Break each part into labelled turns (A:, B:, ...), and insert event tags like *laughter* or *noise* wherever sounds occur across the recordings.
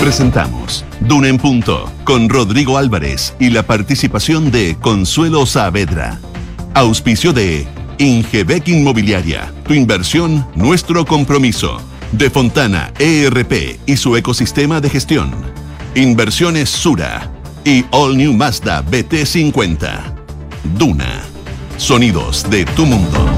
A: Presentamos Duna en Punto con Rodrigo Álvarez y la participación de Consuelo Saavedra. Auspicio de Ingebec Inmobiliaria. Tu inversión, nuestro compromiso. De Fontana ERP y su ecosistema de gestión. Inversiones Sura y All New Mazda BT50. Duna. Sonidos de tu mundo.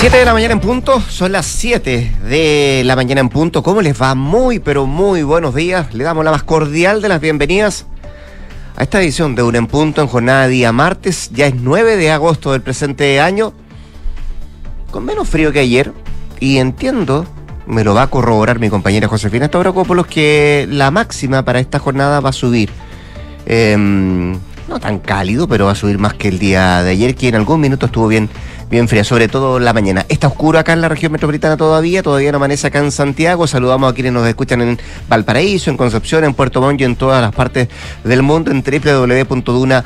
B: 7 de la mañana en punto, son las 7 de la mañana en punto. ¿Cómo les va? Muy, pero muy buenos días. Le damos la más cordial de las bienvenidas a esta edición de Un en Punto en jornada día martes. Ya es 9 de agosto del presente año, con menos frío que ayer. Y entiendo, me lo va a corroborar mi compañera Josefina Stavrakopoulos, que la máxima para esta jornada va a subir. Em, no tan cálido, pero va a subir más que el día de ayer, que en algún minuto estuvo bien bien fría, sobre todo la mañana. Está oscuro acá en la región metropolitana todavía, todavía no amanece acá en Santiago. Saludamos a quienes nos escuchan en Valparaíso, en Concepción, en Puerto Montt y en todas las partes del mundo en www.duna.cl.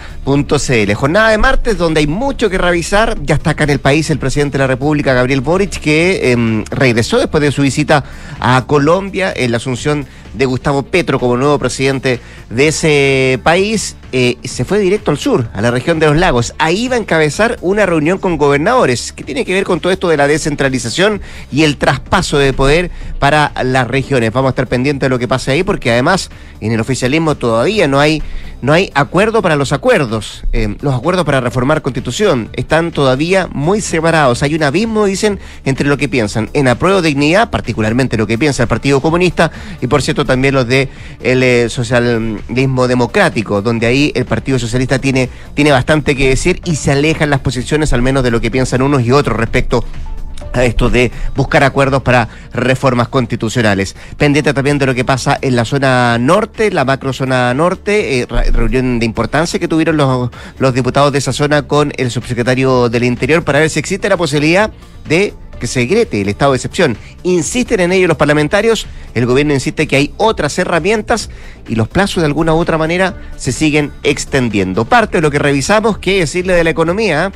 B: Jornada de martes donde hay mucho que revisar. Ya está acá en el país el presidente de la República, Gabriel Boric, que em, regresó después de su visita a Colombia en la asunción de Gustavo Petro como nuevo presidente de ese país. Eh, se fue directo al sur, a la región de los lagos. Ahí va a encabezar una reunión con gobernadores, que tiene que ver con todo esto de la descentralización y el traspaso de poder para las regiones. Vamos a estar pendientes de lo que pase ahí, porque además en el oficialismo todavía no hay no hay acuerdo para los acuerdos. Eh, los acuerdos para reformar constitución están todavía muy separados. Hay un abismo, dicen, entre lo que piensan en apruebo dignidad, particularmente lo que piensa el Partido Comunista, y por cierto también los de el eh, socialismo democrático, donde ahí el Partido Socialista tiene, tiene bastante que decir y se alejan las posiciones al menos de lo que piensan unos y otros respecto a esto de buscar acuerdos para reformas constitucionales. Pendiente también de lo que pasa en la zona norte, la macro zona norte, eh, reunión de importancia que tuvieron los, diputados de esa zona con el subsecretario del Interior para ver si existe la posibilidad de que se grete el estado de excepción. Insisten en ello los parlamentarios, el gobierno insiste que hay otras herramientas y los plazos de alguna u otra manera se siguen extendiendo. Parte de lo que revisamos, que decirle de la economía,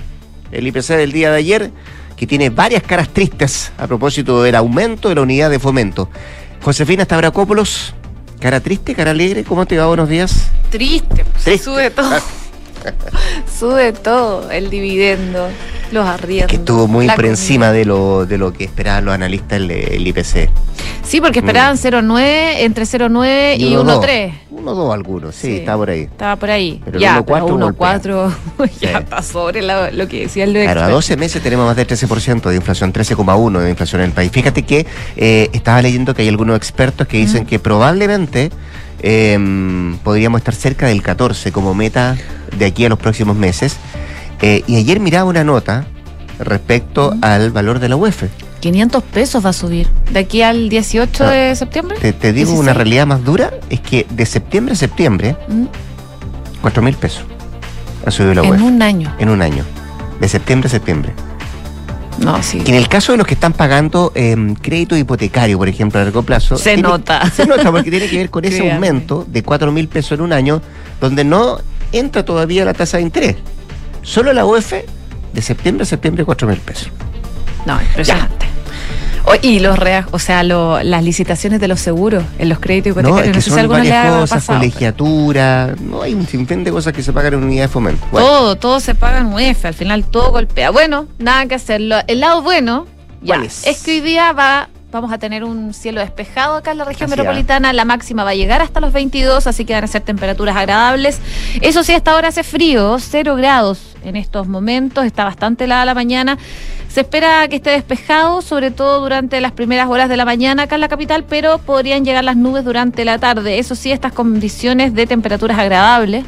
B: el IPC del día de ayer que tiene varias caras tristes a propósito del aumento de la unidad de fomento. Josefina Stavrakopoulos, cara triste, cara alegre, ¿cómo te va? Buenos días.
C: Triste, pues, sube todo. Sube todo, el dividendo, los arriendos.
B: que estuvo muy por encima de lo, de lo que esperaban los analistas el IPC.
C: Sí, porque esperaban 0,9, mm. entre 0,9 y 1,3.
B: 1,2 algunos, sí, estaba por ahí.
C: Estaba por ahí. Pero ya, 1,4 *laughs* ya está sobre lo, que decía el de
B: Claro, a 12 meses tenemos más del 13% de inflación, 13,1% de inflación en el país. Fíjate que eh, estaba leyendo que hay algunos expertos que dicen mm. que probablemente em, podríamos estar cerca del 14 como meta de aquí a los próximos meses. Eh, y ayer miraba una nota respecto al valor de la UEF.
C: 500 pesos va a subir. ¿De aquí al 18 de septiembre?
B: Te, digo una realidad más dura, es que de septiembre a septiembre, 4 mil pesos ha subido la web.
C: En un año.
B: En un año. De septiembre a septiembre.
C: No, sí.
B: en el caso de los que están pagando em, crédito hipotecario, por ejemplo, a largo plazo.
C: Se nota.
B: Se nota porque tiene que ver con *laughs* ese aumento de 4 mil pesos en un año, donde no entra todavía la tasa de interés. Solo la UEF de septiembre a septiembre 4 mil pesos.
C: No, impresionante. y los o sea, las licitaciones de los seguros en los créditos hipotecarios.
B: No, es que no son varias cosas, colegiatura, no hay un sinfín de cosas que se pagan en unidad de fomento.
C: Todo, todo se paga en UEF, al final todo golpea. Bueno, nada que hacerlo. El lado bueno, ya, es? es que hoy día va Vamos a tener un cielo despejado acá en la región metropolitana. La máxima va a llegar hasta los 22, así que van a ser temperaturas agradables. Eso sí, hasta ahora hace frío, 0 grados en estos momentos. Está bastante helada la mañana. Se espera que esté despejado, sobre todo durante las primeras horas de la mañana acá en la capital, pero podrían llegar las nubes durante la tarde. Eso sí, estas condiciones de temperaturas agradables,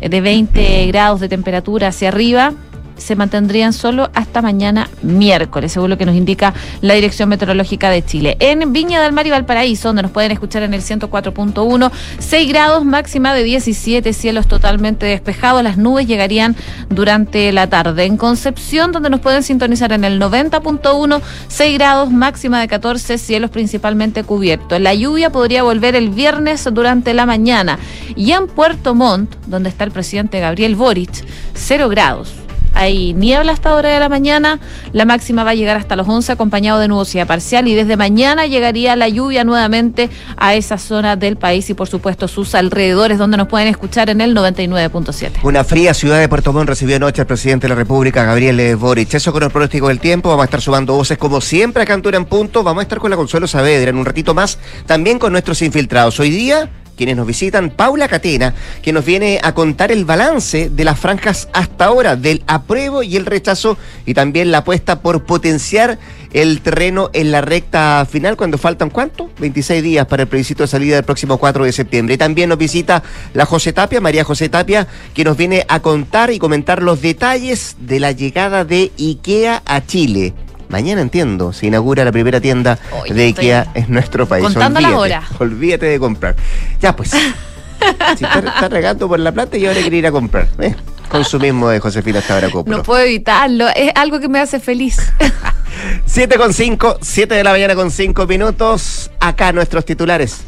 C: eh, de 20 grados de temperatura hacia arriba, se mantendrían solo hasta mañana miércoles, según lo que nos indica la Dirección Meteorológica de Chile. En Viña del Mar y Valparaíso, donde nos pueden escuchar en el 104.1, 6 grados, máxima de 17, cielos totalmente despejados, las nubes llegarían durante la tarde. En Concepción, donde nos pueden sintonizar en el 90.1, 6 grados, máxima de 14, cielos principalmente cubiertos. La lluvia podría volver el viernes durante la mañana. Y en Puerto Montt, donde está el presidente Gabriel Boric, 0 grados hay niebla hasta hora de la mañana, la máxima va a llegar hasta los 11 acompañado de nubosidad parcial y desde mañana llegaría la lluvia nuevamente a esa zona del país y por supuesto sus alrededores donde nos pueden escuchar en el 99.7.
B: Una fría ciudad de Puerto Montt recibió anoche al presidente de la República, Gabriel Boric. Eso con el pronóstico del tiempo, vamos a estar sumando voces como siempre a Cantura en Punto, vamos a estar con la Consuelo Saavedra en un ratito más, también con nuestros infiltrados. Hoy día quienes nos visitan, Paula Catena, que nos viene a contar el balance de las franjas hasta ahora, del apruebo y el rechazo, y también la apuesta por potenciar el terreno en la recta final, cuando faltan cuánto? 26 días para el plebiscito de salida del próximo 4 de septiembre. Y también nos visita la José Tapia, María José Tapia, que nos viene a contar y comentar los detalles de la llegada de IKEA a Chile. Mañana entiendo, se inaugura la primera tienda de IKEA en nuestro país.
C: Contando
B: olvídate,
C: la hora.
B: Olvídate de comprar. Ya pues. *laughs* si está, regando por la plata, yo ahora quiero ir a comprar. ¿eh? Consumismo de Josefina hasta
C: No puedo evitarlo, es algo que me hace feliz. *laughs*
B: 7 con 5, 7 de la mañana con 5 minutos. Acá nuestros titulares.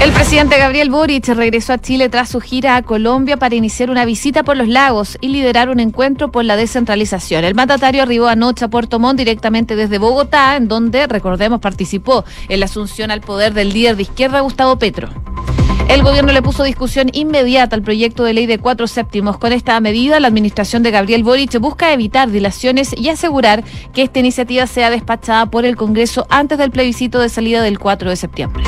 C: El presidente Gabriel Boric regresó a Chile tras su gira a Colombia para iniciar una visita por los lagos y liderar un encuentro por la descentralización. El mandatario arribó anoche a Puerto Montt directamente desde Bogotá, en donde, recordemos, participó en la asunción al poder del líder de izquierda Gustavo Petro. El gobierno le puso discusión inmediata al proyecto de ley de cuatro séptimos. Con esta medida, la administración de Gabriel Boric busca evitar dilaciones y asegurar que esta iniciativa sea despachada por el Congreso antes del plebiscito de salida del 4 de septiembre.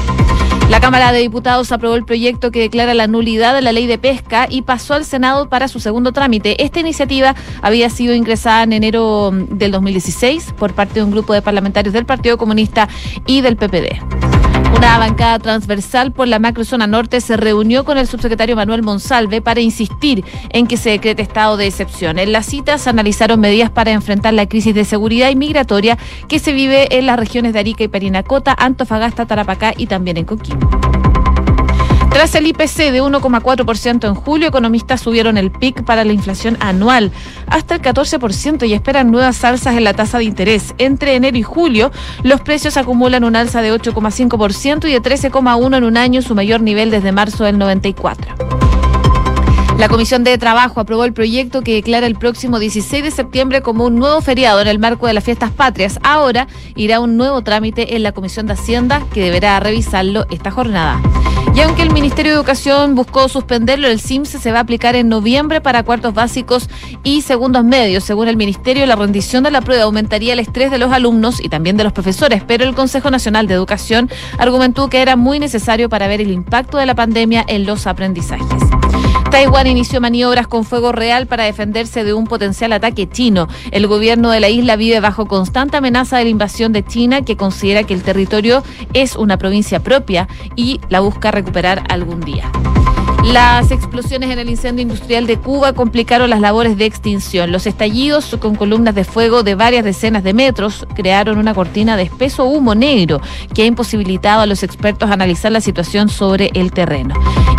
C: La Cámara de Diputados aprobó el proyecto que declara la nulidad de la ley de pesca y pasó al Senado para su segundo trámite. Esta iniciativa había sido ingresada en enero del 2016 por parte de un grupo de parlamentarios del Partido Comunista y del PPD. Una bancada transversal por la macrozona norte se reunió con el subsecretario Manuel Monsalve para insistir en que se decrete estado de excepción. En la cita se analizaron medidas para enfrentar la crisis de seguridad y migratoria que se vive en las regiones de Arica y Perinacota, Antofagasta, Tarapacá y también en Coquimbo. Tras el IPC de 1,4% en julio, economistas subieron el PIC para la inflación anual hasta el 14% y esperan nuevas alzas en la tasa de interés. Entre enero y julio, los precios acumulan un alza de 8,5% y de 13,1% en un año, su mayor nivel desde marzo del 94. La Comisión de Trabajo aprobó el proyecto que declara el próximo 16 de septiembre como un nuevo feriado en el marco de las fiestas patrias. Ahora irá un nuevo trámite en la Comisión de Hacienda que deberá revisarlo esta jornada. Y aunque el Ministerio de Educación buscó suspenderlo, el CIMS se va a aplicar en noviembre para cuartos básicos y segundos medios. Según el Ministerio, la rendición de la prueba aumentaría el estrés de los alumnos y también de los profesores, pero el Consejo Nacional de Educación argumentó que era muy necesario para ver el impacto de la pandemia en los aprendizajes. Taiwán inició maniobras con fuego real para defenderse de un potencial ataque chino. El gobierno de la isla vive bajo constante amenaza de la invasión de China, que considera que el territorio es una provincia propia y la busca recuperar algún día. Las explosiones en el incendio industrial de Cuba complicaron las labores de extinción. Los estallidos con columnas de fuego de varias decenas de metros crearon una cortina de espeso humo negro que ha imposibilitado a los expertos analizar la situación sobre el terreno.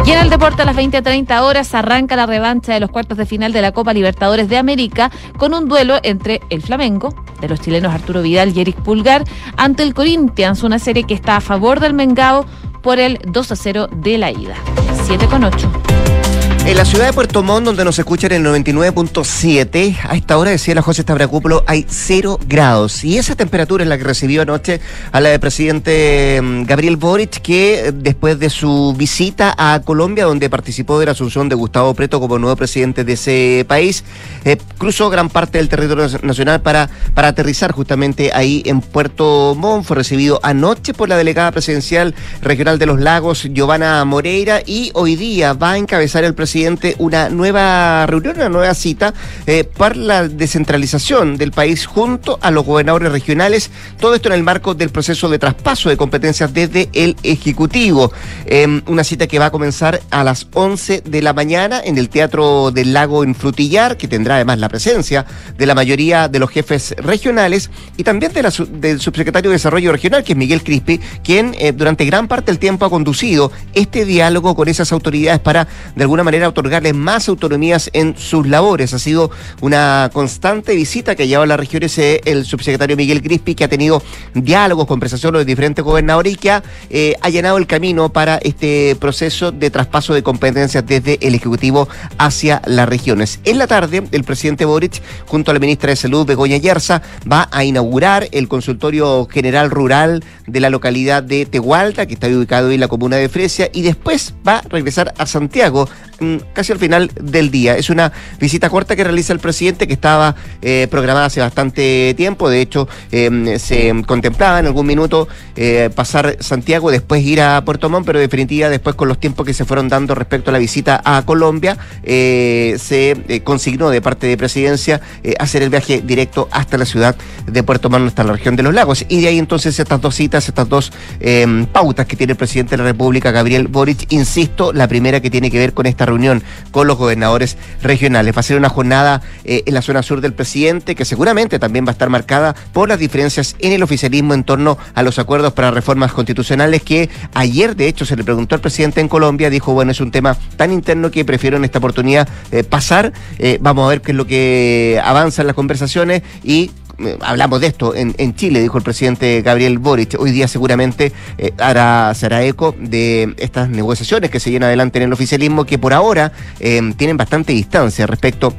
C: Y en el deporte a las 20 a 30 horas arranca la revancha de los cuartos de final de la Copa Libertadores de América con un duelo entre el Flamengo de los chilenos Arturo Vidal y Eric Pulgar ante el Corinthians, una serie que está a favor del Mengao por el 2 a 0 de la ida. 7 con 8.
B: En la ciudad de Puerto Montt, donde nos escuchan en el 99.7, a esta hora decía la José Tabracúpolo, hay 0 grados. Y esa temperatura es la que recibió anoche a la del presidente mm, Gabriel Boric, que eh, después de su visita a Colombia, donde participó de la asunción de Gustavo Preto como nuevo presidente de ese país, eh, cruzó gran parte del territorio nacional para, para aterrizar justamente ahí en Puerto Montt. Fue recibido anoche por la delegada presidencial regional de los lagos, Giovanna Moreira, y hoy día va a encabezar el presidente una nueva reunión, una nueva cita eh, para la descentralización del país junto a los gobernadores regionales. Todo esto en el marco del proceso de traspaso de competencias desde el Ejecutivo. Em, una cita que va a comenzar a las 11 de la mañana en el Teatro del Lago en Frutillar, que tendrá además la presencia de la mayoría de los jefes regionales y también de la, del subsecretario de Desarrollo Regional, que es Miguel Crispi, quien eh, durante gran parte del tiempo ha conducido este diálogo con esas autoridades para, de alguna manera, manera otorgarles más autonomías en sus labores. Ha sido una constante visita que ha llevado a las regiones el subsecretario Miguel Grispi, que ha tenido diálogos, conversaciones con los diferentes gobernadores y que ha eh, allanado el camino para este proceso de traspaso de competencias desde el Ejecutivo hacia las regiones. En la tarde, el presidente Boric, junto a la ministra de Salud, Begoña Yerza, va a inaugurar el consultorio general rural de la localidad de Tehualta, que está ubicado en la comuna de Fresia, y después va a regresar a Santiago casi al final del día. Es una visita corta que realiza el presidente que estaba eh, programada hace bastante tiempo. De hecho, em, se contemplaba en algún minuto eh, pasar Santiago, después ir a Puerto Montt, pero definitiva después con los tiempos que se fueron dando respecto a la visita a Colombia, eh, se consignó de parte de presidencia hacer el viaje directo hasta la ciudad de Puerto Montt, hasta la región de los lagos. Y de ahí entonces estas dos citas, estas dos em, pautas que tiene el presidente de la República, Gabriel Boric, insisto, la primera que tiene que ver con esta reunión con los gobernadores regionales. Va a ser una jornada eh, en la zona sur del presidente que seguramente también va a estar marcada por las diferencias en el oficialismo en torno a los acuerdos para reformas constitucionales que ayer de hecho se le preguntó al presidente en Colombia, dijo, bueno, es un tema tan interno que prefiero en esta oportunidad eh, pasar, eh, vamos a ver qué es lo que avanza en las conversaciones y hablamos de esto en, Chile, dijo el presidente Gabriel Boric. Hoy día seguramente eh, hará, será eco de estas negociaciones que se llevan adelante en el oficialismo, que por ahora eh, tienen bastante distancia respecto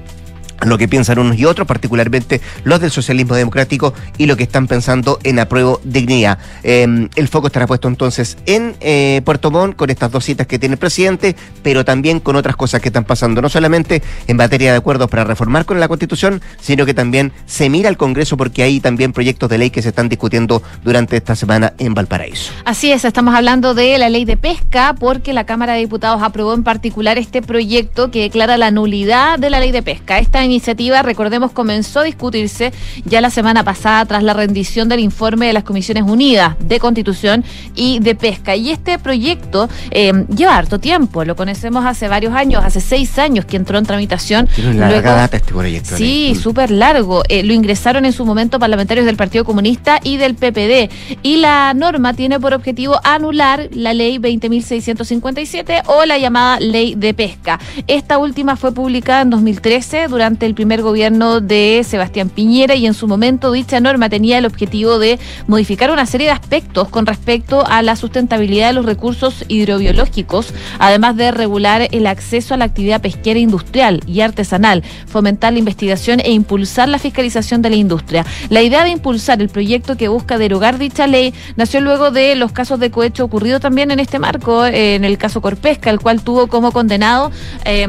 B: lo que piensan unos y otros, particularmente los del socialismo democrático y lo que están pensando en apruebo dignidad. Em, el foco estará puesto entonces en eh, Puerto Montt con estas dos citas que tiene el presidente, pero también con otras cosas que están pasando, no solamente en materia de acuerdos para reformar con la Constitución, sino que también se mira al Congreso porque hay también proyectos de ley que se están discutiendo durante esta semana en Valparaíso.
C: Así es, estamos hablando de la ley de pesca porque la Cámara de Diputados aprobó en particular este proyecto que declara la nulidad de la ley de pesca. Esta iniciativa, recordemos, comenzó a discutirse ya la semana pasada tras la rendición del informe de las Comisiones Unidas de Constitución y de Pesca. Y este proyecto eh, lleva harto tiempo, lo conocemos hace varios años, hace seis años que entró en tramitación.
B: Tiene una larga data este proyecto.
C: Sí, mm. súper largo. Eh, lo ingresaron en su momento parlamentarios del Partido Comunista y del PPD. Y la norma tiene por objetivo anular la ley 20.657 o la llamada ley de pesca. Esta última fue publicada en 2013 durante el primer gobierno de Sebastián Piñera y en su momento dicha norma tenía el objetivo de modificar una serie de aspectos con respecto a la sustentabilidad de los recursos hidrobiológicos, además de regular el acceso a la actividad pesquera industrial y artesanal, fomentar la investigación e impulsar la fiscalización de la industria. La idea de impulsar el proyecto que busca derogar dicha ley nació luego de los casos de cohecho ocurrido también en este marco, en el caso Corpesca, el cual tuvo como condenado eh,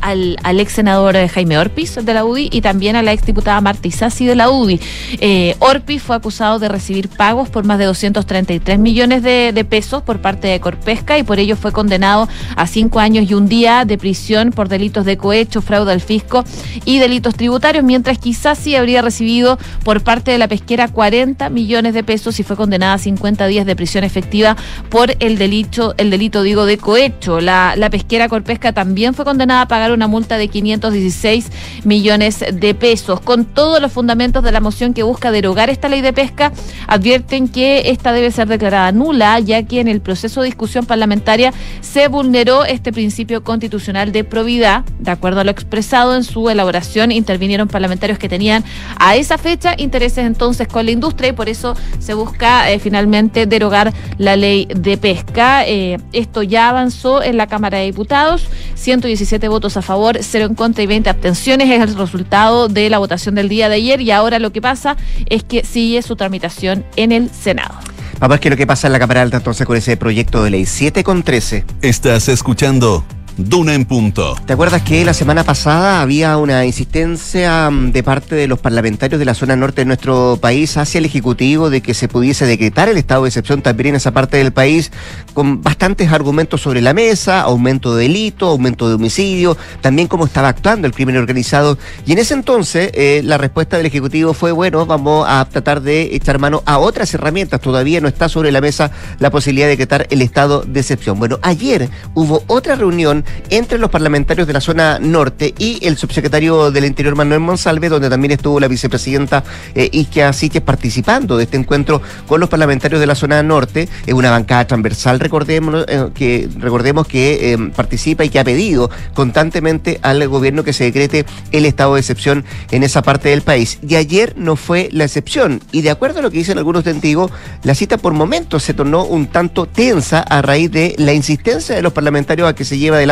C: al, al ex senador Jaime Orpi de la UDI y también a la exdiputada Marta Isasi de la UDI. Eh, Orpi fue acusado de recibir pagos por más de 233 millones de, pesos por parte de Corpesca y por ello fue condenado a cinco años y un día de prisión por delitos de cohecho, fraude al fisco y delitos tributarios, mientras que Isasi habría recibido por parte de la pesquera 40 millones de pesos y fue condenada a 50 días de prisión efectiva por el delito, el delito digo de cohecho. La, la pesquera Corpesca también fue condenada a pagar una multa de 516 millones de pesos. Con todos los fundamentos de la moción que busca derogar esta ley de pesca, advierten que esta debe ser declarada nula, ya que en el proceso de discusión parlamentaria se vulneró este principio constitucional de probidad. De acuerdo a lo expresado en su elaboración, intervinieron parlamentarios que tenían a esa fecha intereses entonces con la industria y por eso se busca eh, finalmente derogar la ley de pesca. Eh, esto ya avanzó en la Cámara de Diputados, 117 votos a favor, 0 en contra y 20 abstenciones es el resultado de la votación del día de ayer y ahora lo que pasa es que sigue su tramitación en el Senado.
B: Vamos a ver qué es lo que pasa en la Cámara Alta entonces con ese proyecto de ley 7 con 13.
A: Estás escuchando Duna en punto.
B: ¿Te acuerdas que la semana pasada había una insistencia mm, de parte de los parlamentarios de la zona norte de nuestro país hacia el Ejecutivo de que se pudiese decretar el estado de excepción también en esa parte del país con bastantes argumentos sobre la mesa, aumento de delito, aumento de homicidio, también cómo estaba actuando el crimen organizado. Y en ese entonces eh, la respuesta del Ejecutivo fue, bueno, vamos a tratar de echar mano a otras herramientas. Todavía no está sobre la mesa la posibilidad de decretar el estado de excepción. Bueno, ayer hubo otra reunión entre los parlamentarios de la zona norte y el subsecretario del Interior Manuel Monsalve, donde también estuvo la vicepresidenta eh, Isquia Siches participando de este encuentro con los parlamentarios de la zona norte. Es una bancada transversal, recordemos, eh, que, recordemos que eh, participa y que ha pedido constantemente al gobierno que se decrete el estado de excepción en esa parte del país. Y ayer no fue la excepción. Y de acuerdo a lo que dicen algunos testigos, la cita por momentos se tornó un tanto tensa a raíz de la insistencia de los parlamentarios a que se lleve adelante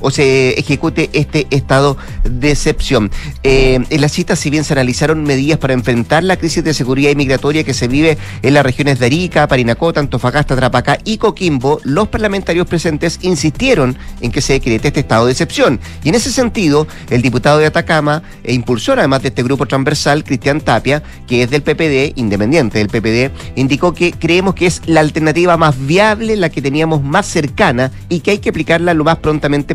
B: o se ejecute este estado de excepción. Eh, en la cita, si bien se analizaron medidas para enfrentar la crisis de seguridad inmigratoria que se vive en las regiones de Arica, Parinacota, Antofagasta, Trapacá y Coquimbo, los parlamentarios presentes insistieron en que se decrete este estado de excepción. Y en ese sentido, el diputado de Atacama e impulsor además de este grupo transversal, Cristian Tapia, que es del PPD, independiente del PPD, indicó que creemos que es la alternativa más viable, la que teníamos más cercana y que hay que aplicarla lo más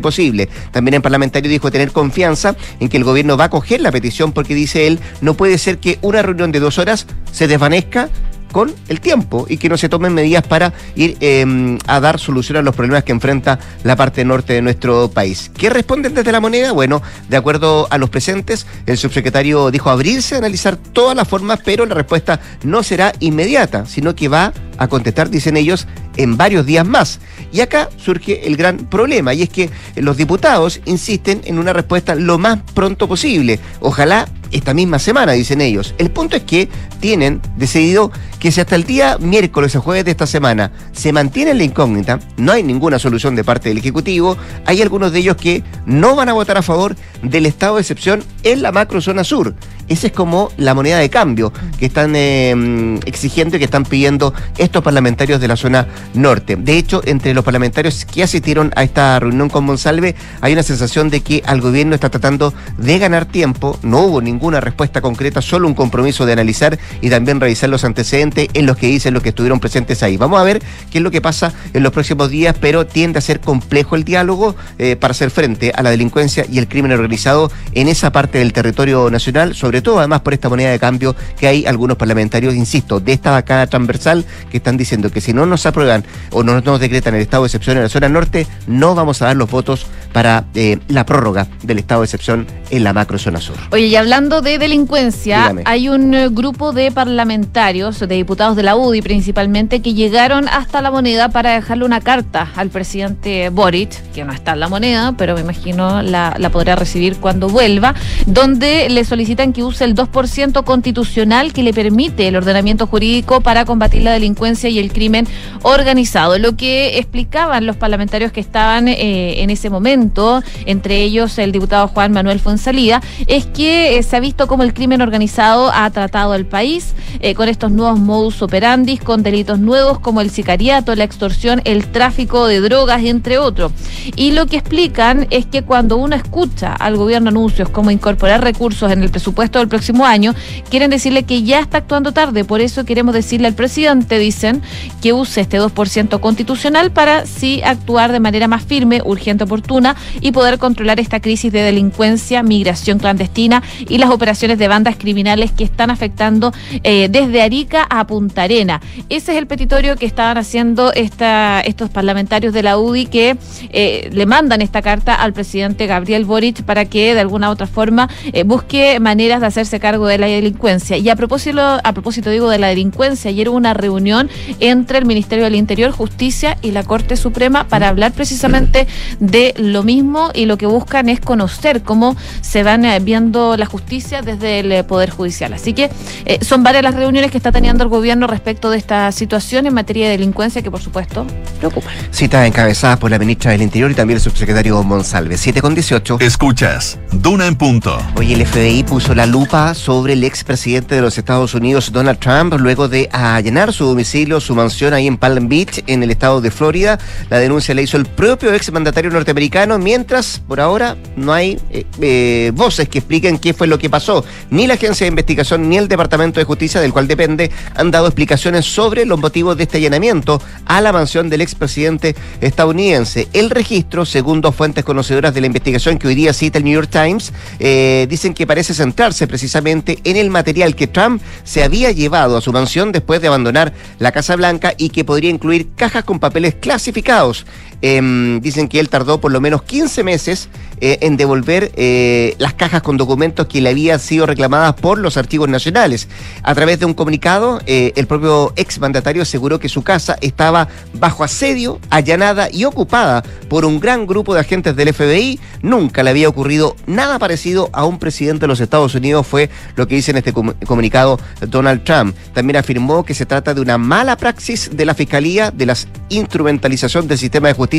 B: posible. También el parlamentario dijo tener confianza en que el gobierno va a coger la petición porque dice él, no puede ser que una reunión de dos horas se desvanezca con el tiempo y que no se tomen medidas para ir em, a dar solución a los problemas que enfrenta la parte norte de nuestro país. ¿Qué responden desde la moneda? Bueno, de acuerdo a los presentes, el subsecretario dijo abrirse a analizar todas las formas, pero la respuesta no será inmediata, sino que va a contestar, dicen ellos, en varios días más. Y acá surge el gran problema, y es que los diputados insisten en una respuesta lo más pronto posible. Ojalá esta misma semana, dicen ellos. El punto es que tienen decidido que si hasta el día miércoles o jueves de esta semana se mantiene la incógnita, no hay ninguna solución de parte del Ejecutivo, hay algunos de ellos que no van a votar a favor del estado de excepción en la macrozona sur. Esa es como la moneda de cambio que están eh, exigiendo y que están pidiendo estos parlamentarios de la zona norte. De hecho, entre los parlamentarios que asistieron a esta reunión con Monsalve, hay una sensación de que al gobierno está tratando de ganar tiempo. No hubo ninguna respuesta concreta, solo un compromiso de analizar y también revisar los antecedentes en los que dicen los que estuvieron presentes ahí. Vamos a ver qué es lo que pasa en los próximos días, pero tiende a ser complejo el diálogo eh, para hacer frente a la delincuencia y el crimen organizado en esa parte del territorio nacional, sobre todo además por esta moneda de cambio que hay algunos parlamentarios, insisto, de esta bancada transversal que están diciendo que si no nos aprueban o no nos decretan el estado de excepción en la zona norte, no vamos a dar los votos para eh, la prórroga del estado de excepción en la macro zona sur.
C: Oye, y hablando de delincuencia, hay un eh, grupo de parlamentarios, de diputados de la UDI principalmente, que llegaron hasta la moneda para dejarle una carta al presidente Boric, que no está en la moneda, pero me imagino la, la podrá recibir cuando vuelva, donde le solicitan que use el 2% constitucional que le permite el ordenamiento jurídico para combatir la delincuencia y el crimen organizado. Lo que explicaban los parlamentarios que estaban eh, en ese momento, entre ellos el diputado Juan Manuel Fonsalía, es que eh, se ha visto cómo el crimen organizado ha tratado al país eh, con estos nuevos modus operandi, con delitos nuevos como el sicariato, la extorsión, el tráfico de drogas, entre otros. Y lo que explican es que cuando uno escucha al gobierno anuncios como incorporar recursos en el presupuesto del próximo año, quieren decirle que ya está actuando tarde. Por eso queremos decirle al presidente, dicen, que use este 2% constitucional para sí actuar de manera más firme, urgente, oportuna y poder controlar esta crisis de delincuencia, migración clandestina y las operaciones de bandas criminales que están afectando eh, desde Arica a Punta Arena. Ese es el petitorio que estaban haciendo estos parlamentarios de la UDI que eh, le mandan esta carta al presidente Gabriel Boric para que de alguna u otra forma eh, busque maneras de hacerse cargo de la delincuencia. Y a propósito, a propósito digo de la delincuencia, ayer hubo una reunión entre el Ministerio del Interior, Justicia y la Corte Suprema para hablar precisamente de lo mismo y lo que buscan es conocer cómo se van eh, viendo la justicia desde el Poder Judicial. Así que son varias las reuniones que está teniendo el gobierno respecto de esta situación en materia de delincuencia que por supuesto preocupa.
B: Cita encabezada por la ministra del Interior y también el subsecretario Monsalve. 7 con 18.
A: Escuchas, Duna en punto.
B: Hoy el FBI puso la luz sobre el expresidente de los Estados Unidos, Donald Trump, luego de allanar su domicilio, su mansión ahí en Palm Beach, en el estado de Florida. La denuncia la hizo el propio exmandatario norteamericano, mientras por ahora no hay eh, eh, voces que expliquen qué fue lo que pasó. Ni la agencia de investigación ni el Departamento de Justicia, del cual depende, han dado explicaciones sobre los motivos de este allanamiento a la mansión del expresidente estadounidense. El registro, según dos fuentes conocedoras de la investigación que hoy día cita el New York Times, eh, dicen que parece centrarse precisamente en el material que Trump se había llevado a su mansión después de abandonar la Casa Blanca y que podría incluir cajas con papeles clasificados. Em, dicen que él tardó por lo menos menos 15 meses eh, en devolver eh, las cajas con documentos que le habían sido reclamadas por los archivos nacionales. A través de un comunicado, eh, el propio exmandatario aseguró que su casa estaba bajo asedio, allanada y ocupada por un gran grupo de agentes del FBI. Nunca le había ocurrido nada parecido a un presidente de los Estados Unidos, fue lo que dice en este comunicado Donald Trump. También afirmó que se trata de una mala praxis de la Fiscalía, de la instrumentalización del sistema de justicia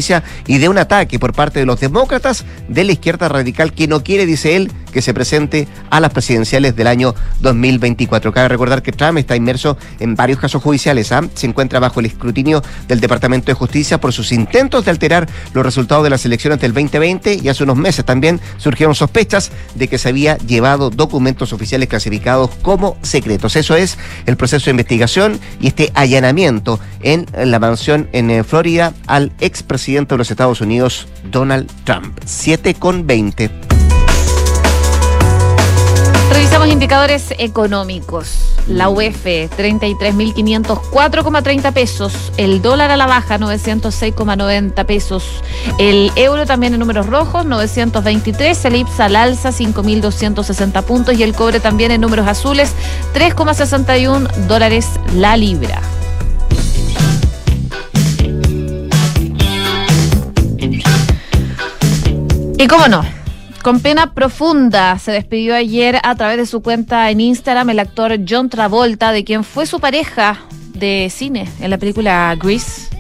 B: y de un ataque por parte de los demócratas del izquierda radical que no quiere, dice él, que se presente a las presidenciales del año 2024. Cabe recordar que Trump está inmerso en varios casos judiciales. ¿ah? Se encuentra bajo el escrutinio del Departamento de Justicia por sus intentos de alterar los resultados de las elecciones del 2020 y hace unos meses también surgieron sospechas de que se había llevado documentos oficiales clasificados como secretos. Eso es el proceso de investigación y este allanamiento en la mansión en eh, Florida al expresidente de los Estados Unidos, Donald Trump. 7 con 20.
C: Revisamos indicadores económicos. La UF, 33.504,30 pesos. El dólar a la baja, 906,90 pesos. El euro también en números rojos, 923. El IPSA al alza, 5.260 puntos. Y el cobre también en números azules, 3,61 dólares la libra. Y cómo no, con pena profunda se despidió ayer a través de su cuenta en Instagram el actor John Travolta, de quien fue su pareja de cine en la película Grease.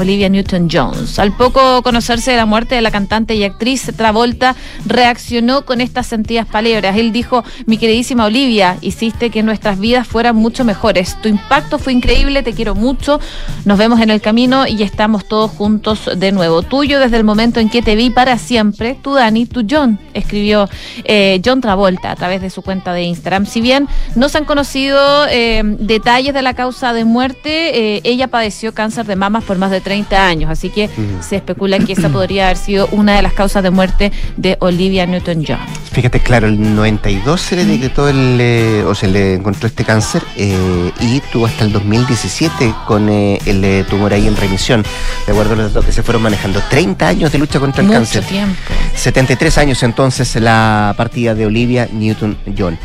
C: Olivia Newton-Jones. Al poco conocerse de la muerte de la cantante y actriz Travolta, reaccionó con estas sentidas palabras. Él dijo, mi queridísima Olivia, hiciste que nuestras vidas fueran mucho mejores. Tu impacto fue increíble, te quiero mucho. Nos vemos en el camino y estamos todos juntos de nuevo. Tuyo desde el momento en que te vi para siempre, tú Dani, tú John, escribió eh, John Travolta a través de su cuenta de Instagram. Si bien no se han conocido eh, detalles de la causa de muerte, eh, ella padeció cáncer de mamas por más de 30 años, así que se especula que esa podría haber sido una de las causas de muerte de Olivia Newton-John.
B: Fíjate, claro, el 92 se le decretó el, eh, o se le encontró este cáncer eh, y tuvo hasta el 2017 con eh, el tumor ahí en remisión, de acuerdo a los datos que se fueron manejando. 30 años de lucha contra el
C: Mucho
B: cáncer.
C: tiempo.
B: 73 años entonces la partida de Olivia Newton-John.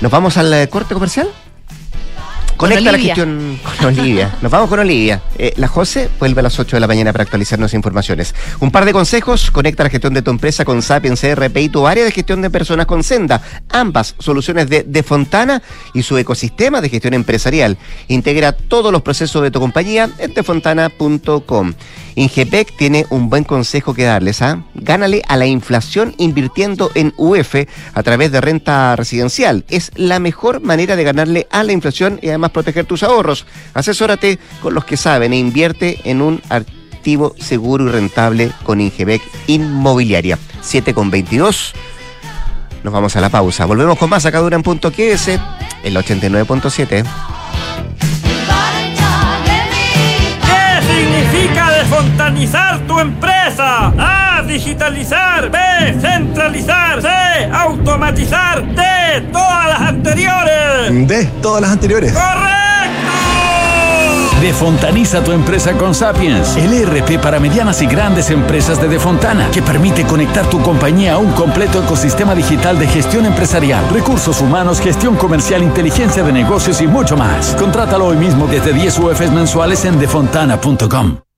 B: ¿Nos vamos al corte comercial? Conecta la gestión *laughs* con Olivia. Nos vamos con Olivia. Eh, la José vuelve a las 8 de la mañana para actualizarnos informaciones. Un par de consejos. Conecta la gestión de tu empresa con Sapiens CRP y tu área de gestión de personas con Senda. Ambas soluciones de, de Fontana y su ecosistema de gestión empresarial. Integra todos los procesos de tu compañía en defontana.com. Ingepec tiene un buen consejo que darles. ¿ah? Gánale a la inflación invirtiendo en UF a través de renta residencial. Es la mejor manera de ganarle a la inflación y además proteger tus ahorros. Asesórate con los que saben e invierte en un activo seguro y rentable con Ingebec Inmobiliaria. 7 con 22. Nos vamos a la pausa. Volvemos con más acá en punto QS, el 89.7.
D: ¿Qué significa desfontanizar tu empresa? A. Digitalizar. B. Centralizar. C. Automatizar. D. Todas las anteriores.
E: D. Todas las anteriores.
D: ¡Correcto!
F: Defontaniza tu empresa con Sapiens, el ERP para medianas y grandes empresas de Defontana, que permite conectar tu compañía a un completo ecosistema digital de gestión empresarial, recursos humanos, gestión comercial, inteligencia de negocios y mucho más. Contrátalo hoy mismo desde 10 UFs mensuales en defontana.com.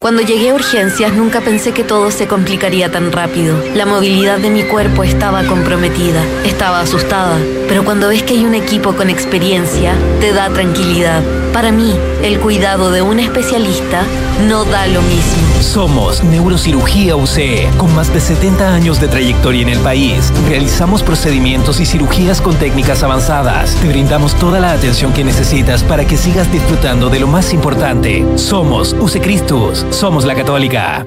G: Cuando llegué a urgencias nunca pensé que todo se complicaría tan rápido. La movilidad de mi cuerpo estaba comprometida, estaba asustada, pero cuando ves que hay un equipo con experiencia, te da tranquilidad. Para mí, el cuidado de un especialista no da lo mismo.
H: Somos Neurocirugía UCE, con más de 70 años de trayectoria en el país. Realizamos procedimientos y cirugías con técnicas avanzadas. Te brindamos toda la atención que necesitas para que sigas disfrutando de lo más importante. Somos UCE Cristus, somos la católica.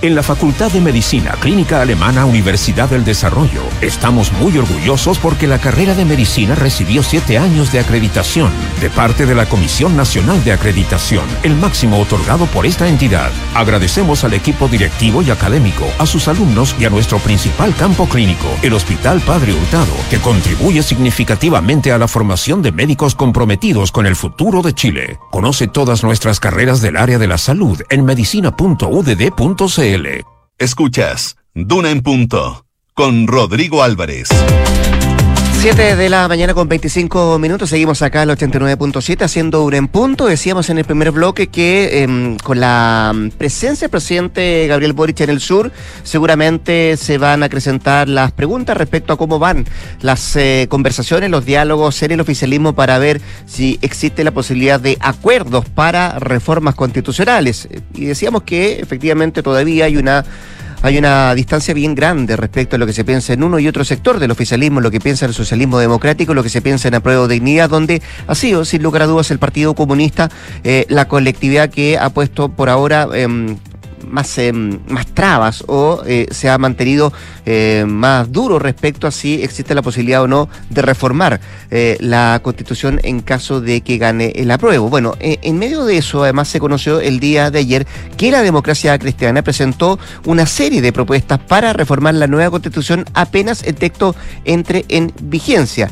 I: En la Facultad de Medicina Clínica Alemana Universidad del Desarrollo estamos muy orgullosos porque la carrera de medicina recibió siete años de acreditación de parte de la Comisión Nacional de Acreditación, el máximo otorgado por esta entidad. Agradecemos al equipo directivo y académico, a sus alumnos y a nuestro principal campo clínico, el Hospital Padre Hurtado, que contribuye significativamente a la formación de médicos comprometidos con el futuro de Chile. Conoce todas nuestras carreras del área de la salud en medicina.udd.cl.
A: Escuchas Duna en Punto con Rodrigo Álvarez.
B: 7 de la mañana con 25 minutos, seguimos acá al 89.7 haciendo un en punto. Decíamos en el primer bloque que em, con la presencia del presidente Gabriel Boric en el sur, seguramente se van a acrecentar las preguntas respecto a cómo van las eh, conversaciones, los diálogos en el oficialismo para ver si existe la posibilidad de acuerdos para reformas constitucionales. Y decíamos que efectivamente todavía hay una hay una distancia bien grande respecto a lo que se piensa en uno y otro sector del oficialismo, lo que piensa el socialismo democrático, lo que se piensa en apruebo de dignidad, donde ha sido, sin lugar a dudas, el Partido Comunista eh, la colectividad que ha puesto por ahora em, más, em, más trabas o eh, se ha mantenido eh, más duro respecto a si existe la posibilidad o no de reformar eh, la constitución en caso de que gane el apruebo. Bueno, en medio de eso además se conoció el día de ayer que la democracia cristiana presentó una serie de propuestas para reformar la nueva constitución apenas el texto entre en vigencia.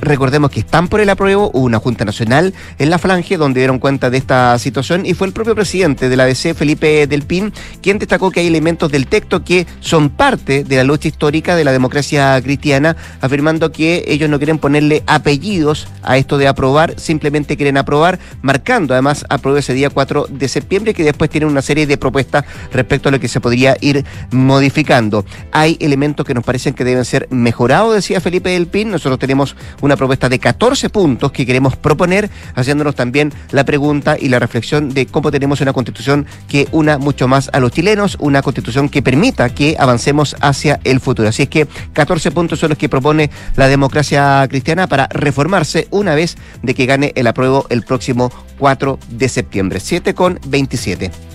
B: recordemos que están por el apruebo, una Junta Nacional en la Flange donde dieron cuenta de esta situación y fue el propio presidente de la DC, Felipe Del Pin, quien destacó que hay elementos del texto que son parte de la lucha histórica de la democracia cristiana, afirmando que ellos no quieren ponerle apellidos a esto de aprobar, simplemente quieren aprobar, marcando además aprobó ese día 4 de septiembre, que después tiene una serie de propuestas respecto a lo que se podría ir modificando. Hay elementos que nos parecen que deben ser mejorados, decía Felipe del Pin. Nosotros tenemos una propuesta de 14 puntos que queremos proponer, haciéndonos también la pregunta y la reflexión de cómo tenemos una constitución que una mucho más a los chilenos, una constitución que permita que avancemos hacia el futuro. Así es que 14 puntos son los que propone la democracia cristiana para reformarse una vez de que gane el apruebo el próximo 4 de septiembre. 7 con 27.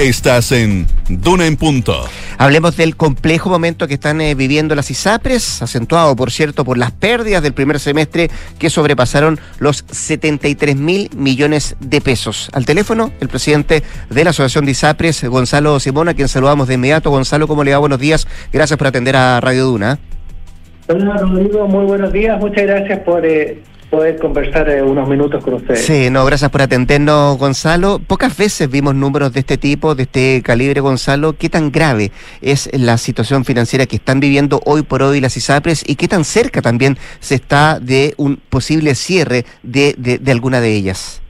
A: Estás en Duna en Punto.
B: Hablemos del complejo momento que están eh, viviendo las ISAPRES, acentuado, por cierto, por las pérdidas del primer semestre que sobrepasaron los 73 mil millones de pesos. Al teléfono, el presidente de la Asociación de ISAPRES, Gonzalo Simón, a quien saludamos de inmediato. Gonzalo, ¿cómo le va? Buenos días. Gracias por atender a Radio Duna.
J: Hola, Rodrigo. Muy buenos días. Muchas gracias por... Eh poder conversar eh, unos minutos con ustedes.
B: Sí, no, gracias por atendernos, Gonzalo. Pocas veces vimos números de este tipo, de este calibre, Gonzalo. ¿Qué tan grave es la situación financiera que están viviendo hoy por hoy las ISAPRES y qué tan cerca también se está de un posible cierre de, de, alguna de ellas?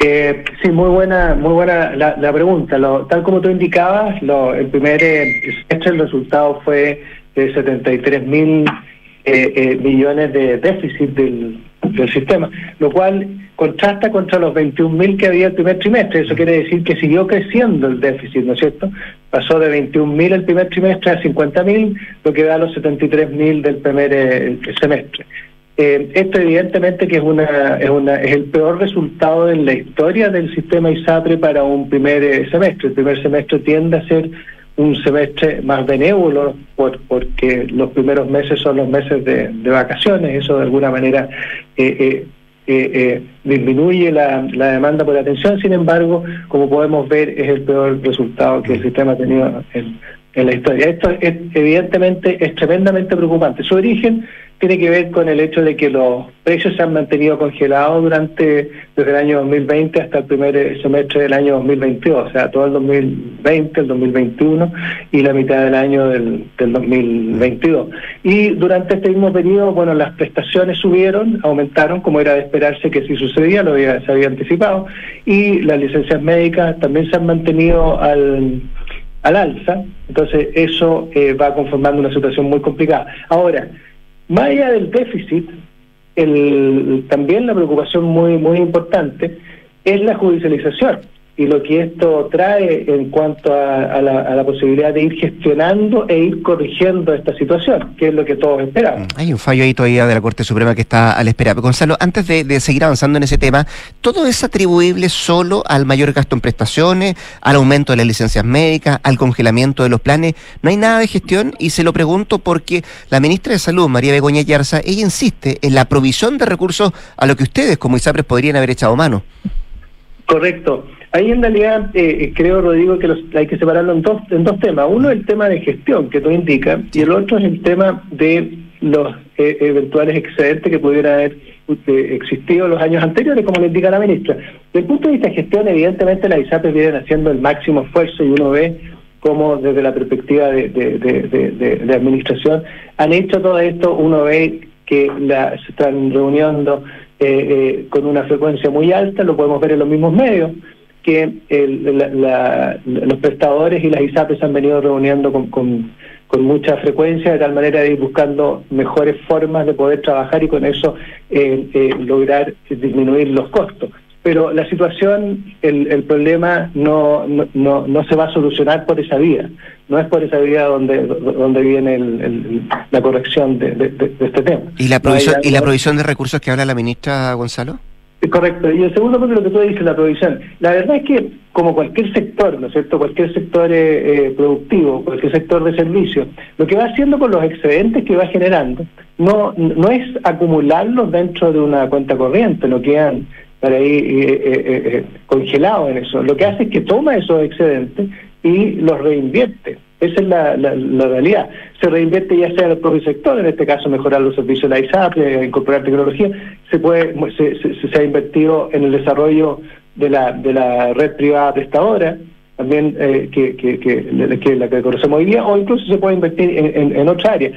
J: Eh, sí, muy buena, muy buena la, pregunta. Lo, tal como tú indicabas, lo, el primer eh, el resultado fue de 73 mil eh, eh, millones de déficit del, sistema, lo cual contrasta contra los 21.000 que había el primer trimestre. Eso quiere decir que siguió creciendo el déficit, ¿no es cierto? Pasó de 21.000 el primer trimestre a 50.000, lo que da los 73.000 del primer eh, semestre. esto evidentemente que es una, es una es el peor resultado en la historia del sistema ISAPRE para un primer semestre. El primer semestre tiende a ser un semestre más benévolo por, porque los primeros meses son los meses de, vacaciones, eso de alguna manera eh, eh, eh, disminuye la, la, demanda por atención, sin embargo, como podemos ver, es el peor resultado que el sistema ha tenido en en la historia. Esto es, evidentemente es tremendamente preocupante. Su origen tiene que ver con el hecho de que los precios se han mantenido congelados durante desde el año 2020 hasta el primer semestre del año 2022, o sea, todo el 2020, el 2021 y la mitad del año del, 2022. Y durante este mismo periodo, bueno, las prestaciones subieron, aumentaron, como era de esperarse que si sucedía, lo había, se había anticipado, y las licencias médicas también se han mantenido al al alza, entonces eso eh, va conformando una situación muy complicada. Ahora, más allá del déficit, el, también la preocupación muy, muy importante es la judicialización y lo que esto trae en cuanto a, la, posibilidad de ir gestionando e ir corrigiendo esta situación, que es lo que todos esperamos.
B: Hay un fallo ahí todavía de la Corte Suprema que está a la espera. Gonzalo, antes de, seguir avanzando en ese tema, ¿todo es atribuible solo al mayor gasto en prestaciones, al aumento de las licencias médicas, al congelamiento de los planes? ¿No hay nada de gestión? Y se lo pregunto porque la ministra de Salud, María Begoña Yarza, ella insiste en la provisión de recursos a lo que ustedes como ISAPRES podrían haber echado mano.
J: Correcto. Ahí en realidad eh, creo, Rodrigo, que hay que separarlo en dos, en dos temas. Uno es el tema de gestión que tú indicas y el otro es el tema de los eh, eventuales excedentes que pudieran haber eh, existido los años anteriores, como le indica la ministra. Desde el punto de vista de gestión, evidentemente las ISAPES vienen haciendo el máximo esfuerzo y uno ve cómo desde la perspectiva de, administración han hecho todo esto, uno ve que la, se están reuniendo con una frecuencia muy alta, lo podemos ver en los mismos medios que los prestadores y las ISAPes se han venido reuniendo con, con, mucha frecuencia, de tal manera de ir buscando mejores formas de poder trabajar y con eso eh, eh, lograr disminuir los costos. Pero la situación, el, el problema no, no, no, se va a solucionar por esa vía. No es por esa vía donde, donde viene la corrección de, este tema.
B: ¿Y la, provisión, ¿Y la provisión de recursos que habla la ministra Gonzalo?
J: Correcto. Y el segundo punto, lo que tú dices, la provisión. La verdad es que, como cualquier sector, ¿no es cierto? Cualquier sector eh, eh, productivo, cualquier sector de servicio, lo que va haciendo con los excedentes que va generando no, no es acumularlos dentro de una cuenta corriente, no quedan para ahí eh, congelados en eso. Lo que hace es que toma esos excedentes y los reinvierte. Esa es la, realidad. Se reinvierte ya sea en el propio sector, en este caso mejorar los servicios de la ISAP, eh, incorporar tecnología. Se puede se, se, ha invertido en el desarrollo de la, de la red privada prestadora, también eh, que, que, que, la que conocemos hoy día, o incluso se puede invertir en, en, otra área.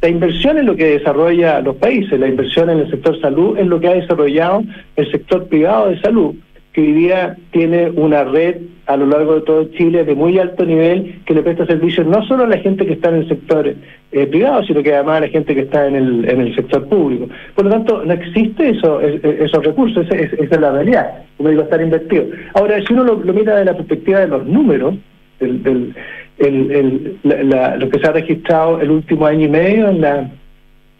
J: La inversión es lo que desarrolla los países, la inversión en el sector salud es lo que ha desarrollado el sector privado de salud que hoy día tiene una red a lo largo de todo Chile de muy alto nivel que le presta servicios no solo a la gente que está en el sector eh, privado, sino que además a la gente que está en el, en el sector público. Por lo tanto, no existe eso, esos recursos, esa, es la realidad, como digo, estar invertido. Ahora, si uno lo, mira desde la perspectiva de los números, del, lo que se ha registrado el último año y medio en la,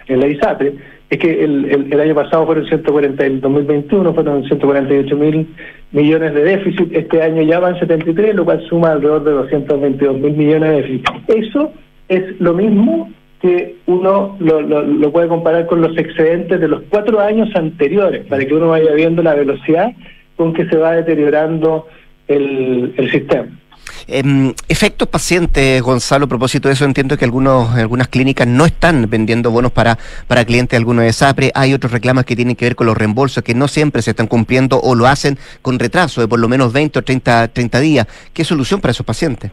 J: en la ISAPRE, es que el, el, año pasado fueron 140, el 2021 fueron 148 mil millones de déficit, este año ya van 73, lo cual suma alrededor de 222 mil millones de déficit. Eso es lo mismo que uno lo, lo, puede comparar con los excedentes de los cuatro años anteriores, para que uno vaya viendo la velocidad con que se va deteriorando el, el sistema.
B: Em, efectos pacientes, Gonzalo, a propósito de eso, entiendo que algunos, algunas clínicas no están vendiendo bonos para, para clientes algunos de SAPRE. Hay otros reclamos que tienen que ver con los reembolsos que no siempre se están cumpliendo o lo hacen con retraso de por lo menos 20 o 30, 30 días. ¿Qué solución para esos pacientes?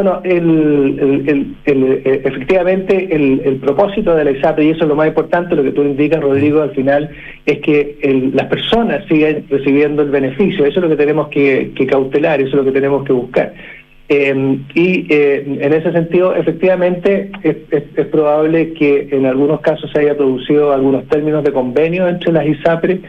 J: Bueno, el, eh, efectivamente el, propósito de la ISAPRE, y eso es lo más importante, lo que tú indicas, Rodrigo, al final, es que las personas siguen recibiendo el beneficio. Eso es lo que tenemos que, cautelar, eso es lo que tenemos que buscar. Em, y eh, en ese sentido, efectivamente, es, es, probable que en algunos casos se haya producido algunos términos de convenio entre las ISAPRE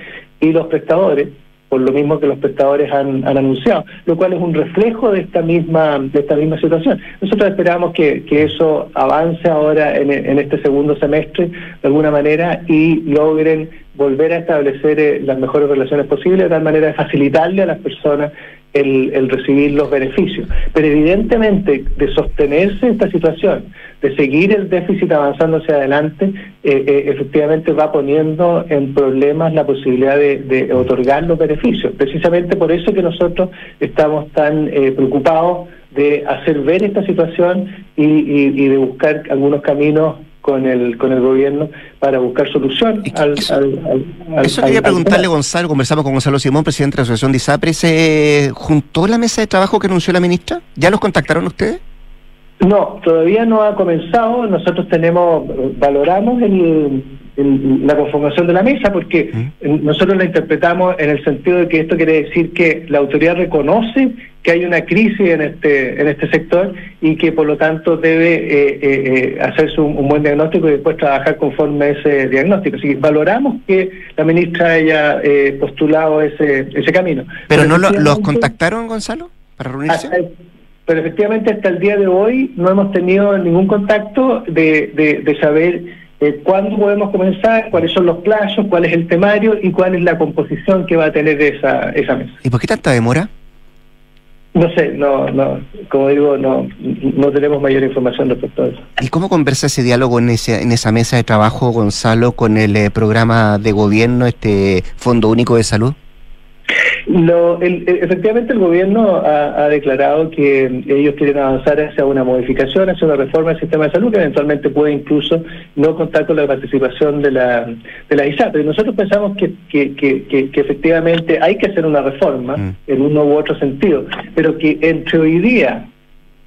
J: y los prestadores por lo mismo que los prestadores han, anunciado, lo cual es un reflejo de esta misma de esta misma situación. Nosotros esperamos que, eso avance ahora en, este segundo semestre de alguna manera y logren volver a establecer eh, las mejores relaciones posibles de tal manera de facilitarle a las personas el, recibir los beneficios. Pero evidentemente de sostenerse esta situación, de seguir el déficit avanzando hacia adelante, eh, eh, efectivamente va poniendo en problemas la posibilidad de, otorgar los beneficios. Precisamente por eso que nosotros estamos tan eh, preocupados de hacer ver esta situación y, de buscar algunos caminos con el con el gobierno para buscar solución
B: al, eso, quería preguntarle Gonzalo conversamos con Gonzalo Simón presidente de la asociación de ISAPRE ¿se juntó la mesa de trabajo que anunció la ministra? ¿ya los contactaron ustedes?
J: No, todavía no ha comenzado. Nosotros tenemos, valoramos la conformación de la mesa porque nosotros la interpretamos en el sentido de que esto quiere decir que la autoridad reconoce que hay una crisis en este en este sector y que por lo tanto debe eh, eh, eh, hacerse un, buen diagnóstico y después trabajar conforme a ese diagnóstico. Así que valoramos que la ministra haya postulado ese ese camino.
B: ¿Pero, no los contactaron, Gonzalo, para reunirse?
J: Pero efectivamente hasta el día de hoy no hemos tenido ningún contacto de, de, saber eh, cuándo podemos comenzar, cuáles son los plazos, cuál es el temario y cuál es la composición que va a tener esa, esa mesa.
B: ¿Y por qué tanta demora?
J: No sé, no, no, como digo, no, no tenemos mayor información respecto a eso.
B: ¿Y cómo conversa ese diálogo en, ese, en esa mesa de trabajo, Gonzalo, con el eh, programa de gobierno, este Fondo Único de Salud?
J: Lo, efectivamente, el gobierno ha, declarado que ellos quieren avanzar hacia una modificación, hacia una reforma del sistema de salud, que eventualmente puede incluso no contar con la participación de la, de la ISAP. Pero nosotros pensamos que, que, que, que, efectivamente hay que hacer una reforma mm. en uno u otro sentido, pero que entre hoy día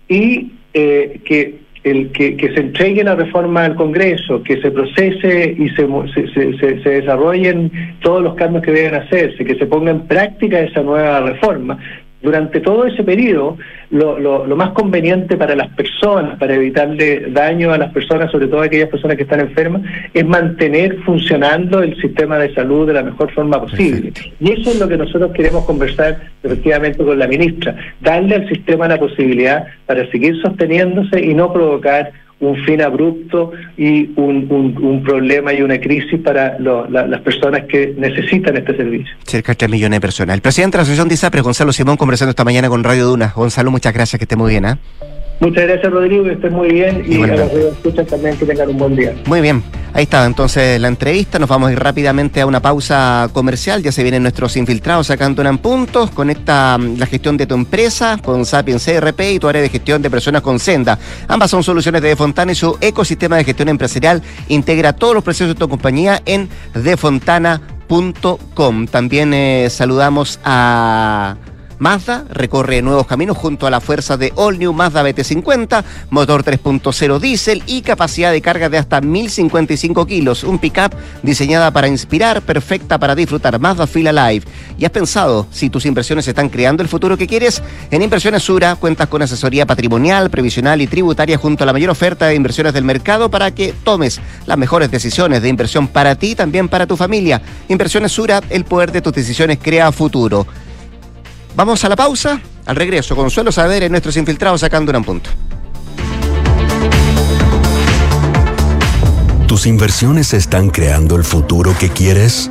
J: y eh, que el que, que, se entregue la reforma al Congreso, que se procese y se, se, se, desarrollen todos los cambios que deben hacerse, que se ponga en práctica esa nueva reforma, durante todo ese periodo, lo, lo, más conveniente para las personas, para evitarle daño a las personas, sobre todo a aquellas personas que están enfermas, es mantener funcionando el sistema de salud de la mejor forma posible. Y eso es lo que nosotros queremos conversar efectivamente con la ministra, darle al sistema la posibilidad para seguir sosteniéndose y no provocar un fin abrupto y un, un, problema y una crisis para las personas que necesitan este servicio.
B: Cerca de 3 millones de personas. El presidente de la Asociación de ISAPRES, Gonzalo Simón, conversando esta mañana con Radio Duna. Gonzalo, muchas gracias, que esté muy bien. ¿eh?
J: Muchas gracias, Rodrigo, que estés muy bien y, a los que escuchan también que tengan un buen día.
B: Muy bien, ahí está entonces la entrevista. Nos vamos a ir rápidamente a una pausa comercial. Ya se vienen nuestros infiltrados sacando en puntos. Conecta mm, la gestión de tu empresa con Sapiens CRP y tu área de gestión de personas con Senda. Ambas son soluciones de Defontana y su ecosistema de gestión empresarial integra todos los procesos de tu compañía en defontana.com. También eh, saludamos a Mazda recorre nuevos caminos junto a la fuerza de All New Mazda BT50, motor 3.0 diésel y capacidad de carga de hasta 1055 kilos. Un pickup diseñada para inspirar, perfecta para disfrutar. Mazda Fila Live. ¿Y has pensado si tus inversiones están creando el futuro que quieres? En Inversiones Sura cuentas con asesoría patrimonial, previsional y tributaria junto a la mayor oferta de inversiones del mercado para que tomes las mejores decisiones de inversión para ti y también para tu familia. Inversiones Sura, el poder de tus decisiones crea futuro. Vamos a la pausa. Al regreso, Consuelo Saber en nuestros infiltrados sacando un punto.
K: ¿Tus inversiones están creando el futuro que quieres?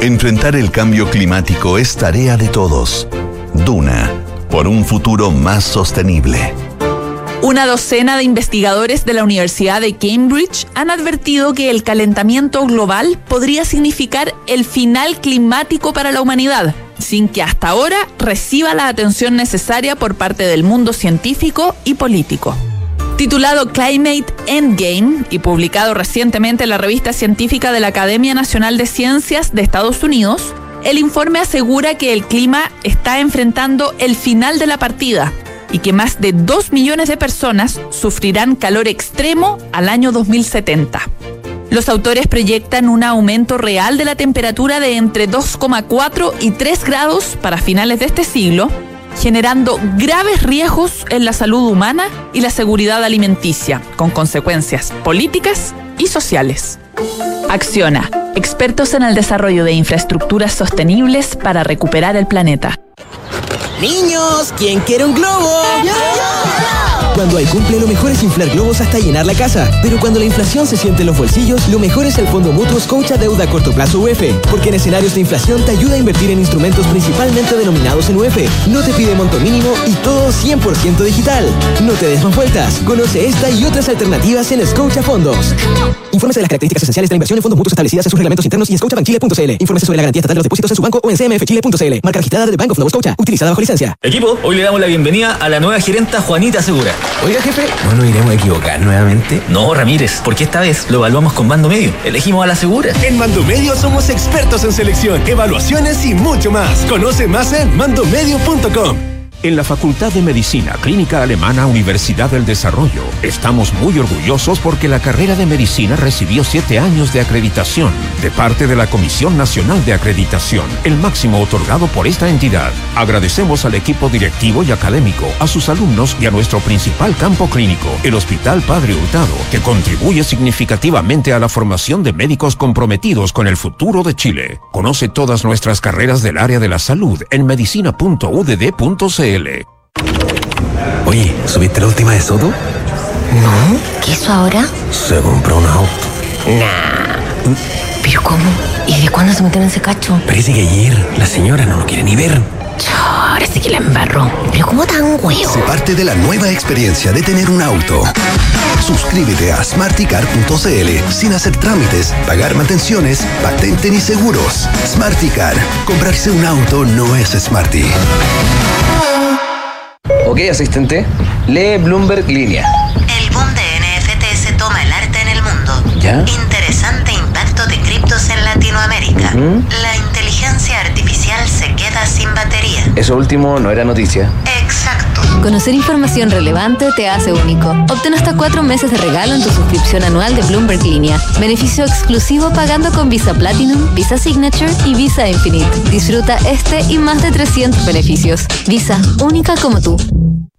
A: Enfrentar el cambio climático es tarea de todos. Duna, por un futuro más sostenible.
L: Una docena de investigadores de la Universidad de Cambridge han advertido que el calentamiento global podría significar el final climático para la humanidad, sin que hasta ahora reciba la atención necesaria por parte del mundo científico y político. Titulado Climate Endgame y publicado recientemente en la revista científica de la Academia Nacional de Ciencias de Estados Unidos, el informe asegura que el clima está enfrentando el final de la partida y que más de 2 millones de personas sufrirán calor extremo al año 2070. Los autores proyectan un aumento real de la temperatura de entre 2,4 y 3 grados para finales de este siglo, generando graves riesgos en la salud humana y la seguridad alimenticia, con consecuencias políticas y sociales. Acciona, expertos en el desarrollo de infraestructuras sostenibles para recuperar el planeta.
M: Niños, ¿quién quiere un globo? Cuando hay cumple, lo mejor es inflar globos hasta llenar la casa. Pero cuando la inflación se siente en los bolsillos, lo mejor es el Fondo Mutuo Coach Deuda a Corto Plazo UF. Porque en escenarios de inflación te ayuda a invertir en instrumentos principalmente denominados en UF. No te pide monto mínimo y todo 100% digital. No te des vueltas. Conoce esta y otras alternativas en Scotia Fondos. Infórmese de las características esenciales de la inversión en fondos mutuos establecidas en sus reglamentos internos y en scotiabankchile.cl. Infórmese sobre la garantía estatal de los depósitos en su banco o en cmfchile.cl. Marca registrada de Bank of Nova Scotia. Utilizada bajo licencia.
N: Equipo, hoy le damos la bienvenida a la nueva gerenta Juanita Segura.
M: Oiga, jefe, ¿no nos iremos a equivocar nuevamente?
N: No, Ramírez, porque esta vez lo evaluamos con Mando Medio. Elegimos a la Segura.
O: En Mando Medio somos expertos en selección, evaluaciones y mucho más. Conoce más en mandomedio.com.
I: En la Facultad de Medicina Clínica Alemana Universidad del Desarrollo estamos muy orgullosos porque la carrera de medicina recibió siete años de acreditación de parte de la Comisión Nacional de Acreditación, el máximo otorgado por esta entidad. Agradecemos al equipo directivo y académico, a sus alumnos y a nuestro principal campo clínico, el Hospital Padre Hurtado, que contribuye significativamente a la formación de médicos comprometidos con el futuro de Chile. Conoce todas nuestras carreras del área de la salud en medicina.udd.cl.
M: Oye, ¿subiste la última de Soto?
P: No, ¿qué hizo ahora?
M: Se compró un auto.
P: Nah. ¿Pero cómo? ¿Y de cuándo se metió en ese cacho?
M: Parece que ayer la señora no lo quiere ni ver.
P: Ahora sí que la embarró. ¿Pero cómo tan huevo?
Q: Se parte de la nueva experiencia de tener un auto. Suscríbete a smarticar.cl sin hacer trámites, pagar mantenciones, patente ni seguros. Smarticar. Comprarse un auto no es smarty.
R: Ok, asistente. Lee Bloomberg Línea.
S: El boom de NFTs toma el arte en el mundo.
R: ¿Ya?
S: Interesante impacto de criptos en Latinoamérica. La inteligencia artificial se queda sin batería.
R: Eso último no era noticia.
S: Exacto.
G: Conocer información relevante te hace único. Obtén hasta cuatro meses de regalo en tu suscripción anual de Bloomberg Línea. Beneficio exclusivo pagando con Visa Platinum, Visa Signature y Visa Infinite. Disfruta este y más de 300 beneficios. Visa, única como tú.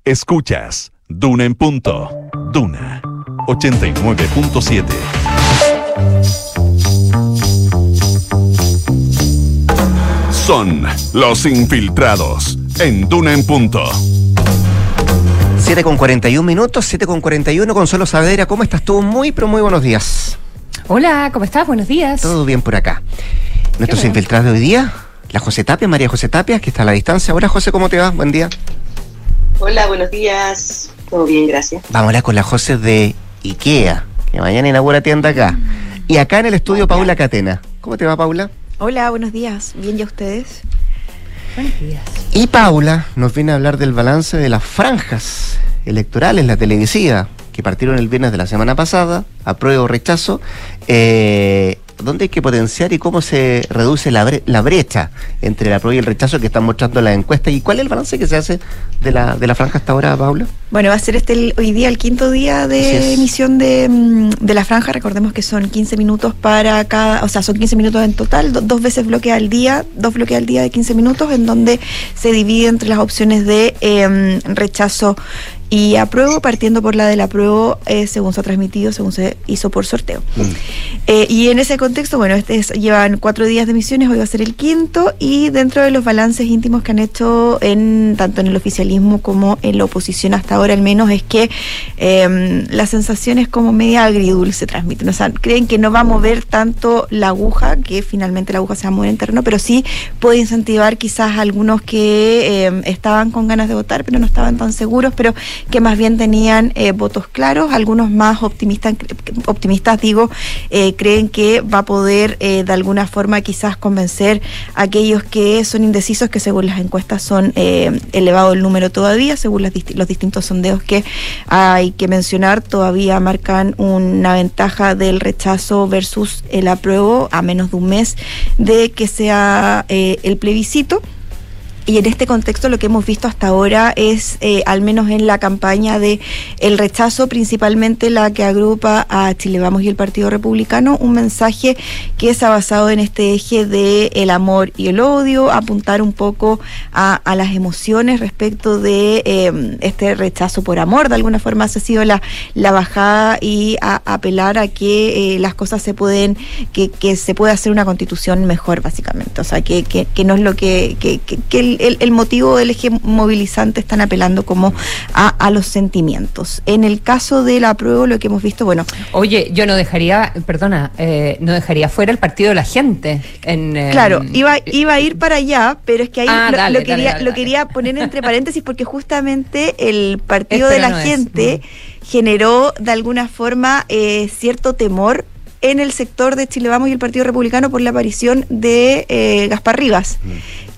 A: Escuchas Duna en punto. Duna 89.7. Son los infiltrados en Duna en punto.
B: 7 con 41 minutos, 7 con 41. Consuelo Saavedra, ¿cómo estás tú? Muy, pero muy buenos días.
T: Hola, ¿cómo estás? Buenos días.
B: Todo bien por acá. Nuestros infiltrados de hoy día, la José Tapia, María José Tapia, que está a la distancia. Hola José, ¿cómo te va? Buen día.
U: Hola, buenos días. Todo bien, gracias.
B: Vámonos con la José de IKEA, que mañana inaugura tienda acá. Y acá en el estudio Paula Catena. ¿Cómo te va, Paula?
V: Hola, buenos días. Bien, ¿y a ustedes?
T: Buenos días.
B: Y Paula nos viene a hablar del balance de las franjas electorales, la televisiva, que partieron el viernes de la semana pasada, apruebo o rechazo, eh, dónde hay que potenciar y cómo se reduce la, bre la brecha entre el apruebo y el rechazo que están mostrando las encuestas y cuál es el balance que se hace de la, de la franja hasta ahora, Paula.
V: Bueno, va a ser este el- hoy día el quinto día de emisión de, mm, de la franja. Recordemos que son 15 minutos para cada, o sea, son 15 minutos en total, do- dos veces bloque al día, dos bloques al día de 15 minutos, en donde se divide entre las opciones de em, rechazo y apruebo, partiendo por la del apruebo eh, según se ha transmitido, según se hizo por sorteo. Eh, y en ese contexto, bueno, este es- llevan cuatro días de emisiones, hoy va a ser el quinto, y dentro de los balances íntimos que han hecho en tanto en el oficialismo como en la oposición hasta ahora al menos, es que eh, la sensación es como media agridulce transmiten. O sea, creen que no va a mover tanto la aguja, que finalmente la aguja se va a mover en terreno, pero sí puede incentivar quizás a algunos que eh, estaban con ganas de votar, pero no estaban tan seguros, pero que más bien tenían eh, votos claros, algunos más optimistas, optimistas digo, eh, creen que va a poder eh, de alguna forma quizás convencer a aquellos que son indecisos, que según las encuestas son elevado el número todavía, según los distintos sondeos que hay que mencionar, todavía marcan una ventaja del rechazo versus el apruebo a menos de un mes de que sea el plebiscito. Y en este contexto lo que hemos visto hasta ahora es, eh, al menos en la campaña de el rechazo, principalmente la que agrupa a Chile Vamos y el Partido Republicano, un mensaje que se ha basado en este eje de el amor y el odio, apuntar un poco a, a las emociones respecto de eh, este rechazo por amor, de alguna forma ha sido la, la bajada y a, apelar a que eh, las cosas se pueden, que, que se puede hacer una constitución mejor, básicamente. O sea, que, que, que no es lo que, que, que- que el, el- el motivo del eje movilizante están apelando como a, a los sentimientos. En el caso del apruebo, lo que hemos visto, bueno,
T: Oye, yo no dejaría, perdona, eh, no dejaría fuera el partido de la gente. En, eh,
V: Claro, iba, iba a ir para allá, pero es que ahí
T: Ah,
V: lo,
T: dale,
V: lo quería,
T: dale, dale,
V: lo quería poner entre paréntesis porque justamente el partido de la
T: no es.
V: gente generó de alguna forma eh, cierto temor en el sector de Chile Vamos y el Partido Republicano por la aparición de eh, Gaspar Rivas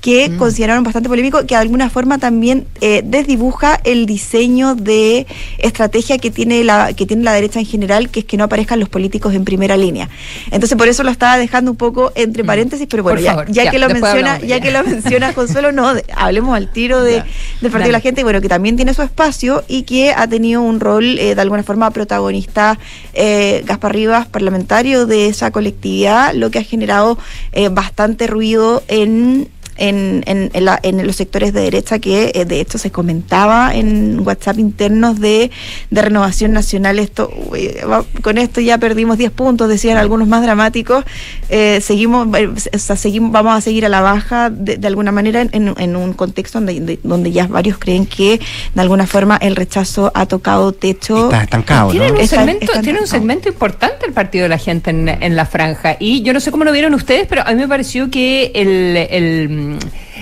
V: que consideraron bastante polémico, que de alguna forma también eh, desdibuja el diseño de estrategia que tiene la que tiene la derecha en general, que es que no aparezcan los políticos en primera línea. Entonces por eso lo estaba dejando un poco entre paréntesis, pero bueno, ya,
T: favor,
V: ya
T: ya,
V: que lo menciona, ya que lo menciona *laughs* Consuelo, no, de- hablemos al tiro de, del Partido
T: Dale.
V: de la Gente, bueno, que también tiene su espacio y que ha tenido un rol eh, de alguna forma protagonista eh, Gaspar Rivas, parlamentario de esa colectividad, lo que ha generado eh, bastante ruido en en, en, en la- en los sectores de derecha que eh, de hecho se comentaba en WhatsApp internos de, de Renovación Nacional. Esto uy, va- con esto ya perdimos 10 puntos, decían algunos más dramáticos. Eh, seguimos, eh, o sea, seguimos, vamos a seguir a la baja de, de alguna manera en, en- un contexto donde, de- donde ya varios creen que de alguna forma el rechazo ha tocado techo.
B: Está estancado, ¿no?
T: Tienen un,
V: Está-
T: segmento,
V: está
T: tienen un segmento importante el partido de la gente en, en la franja. Y yo no sé cómo lo vieron ustedes, pero a mí me pareció que el, el,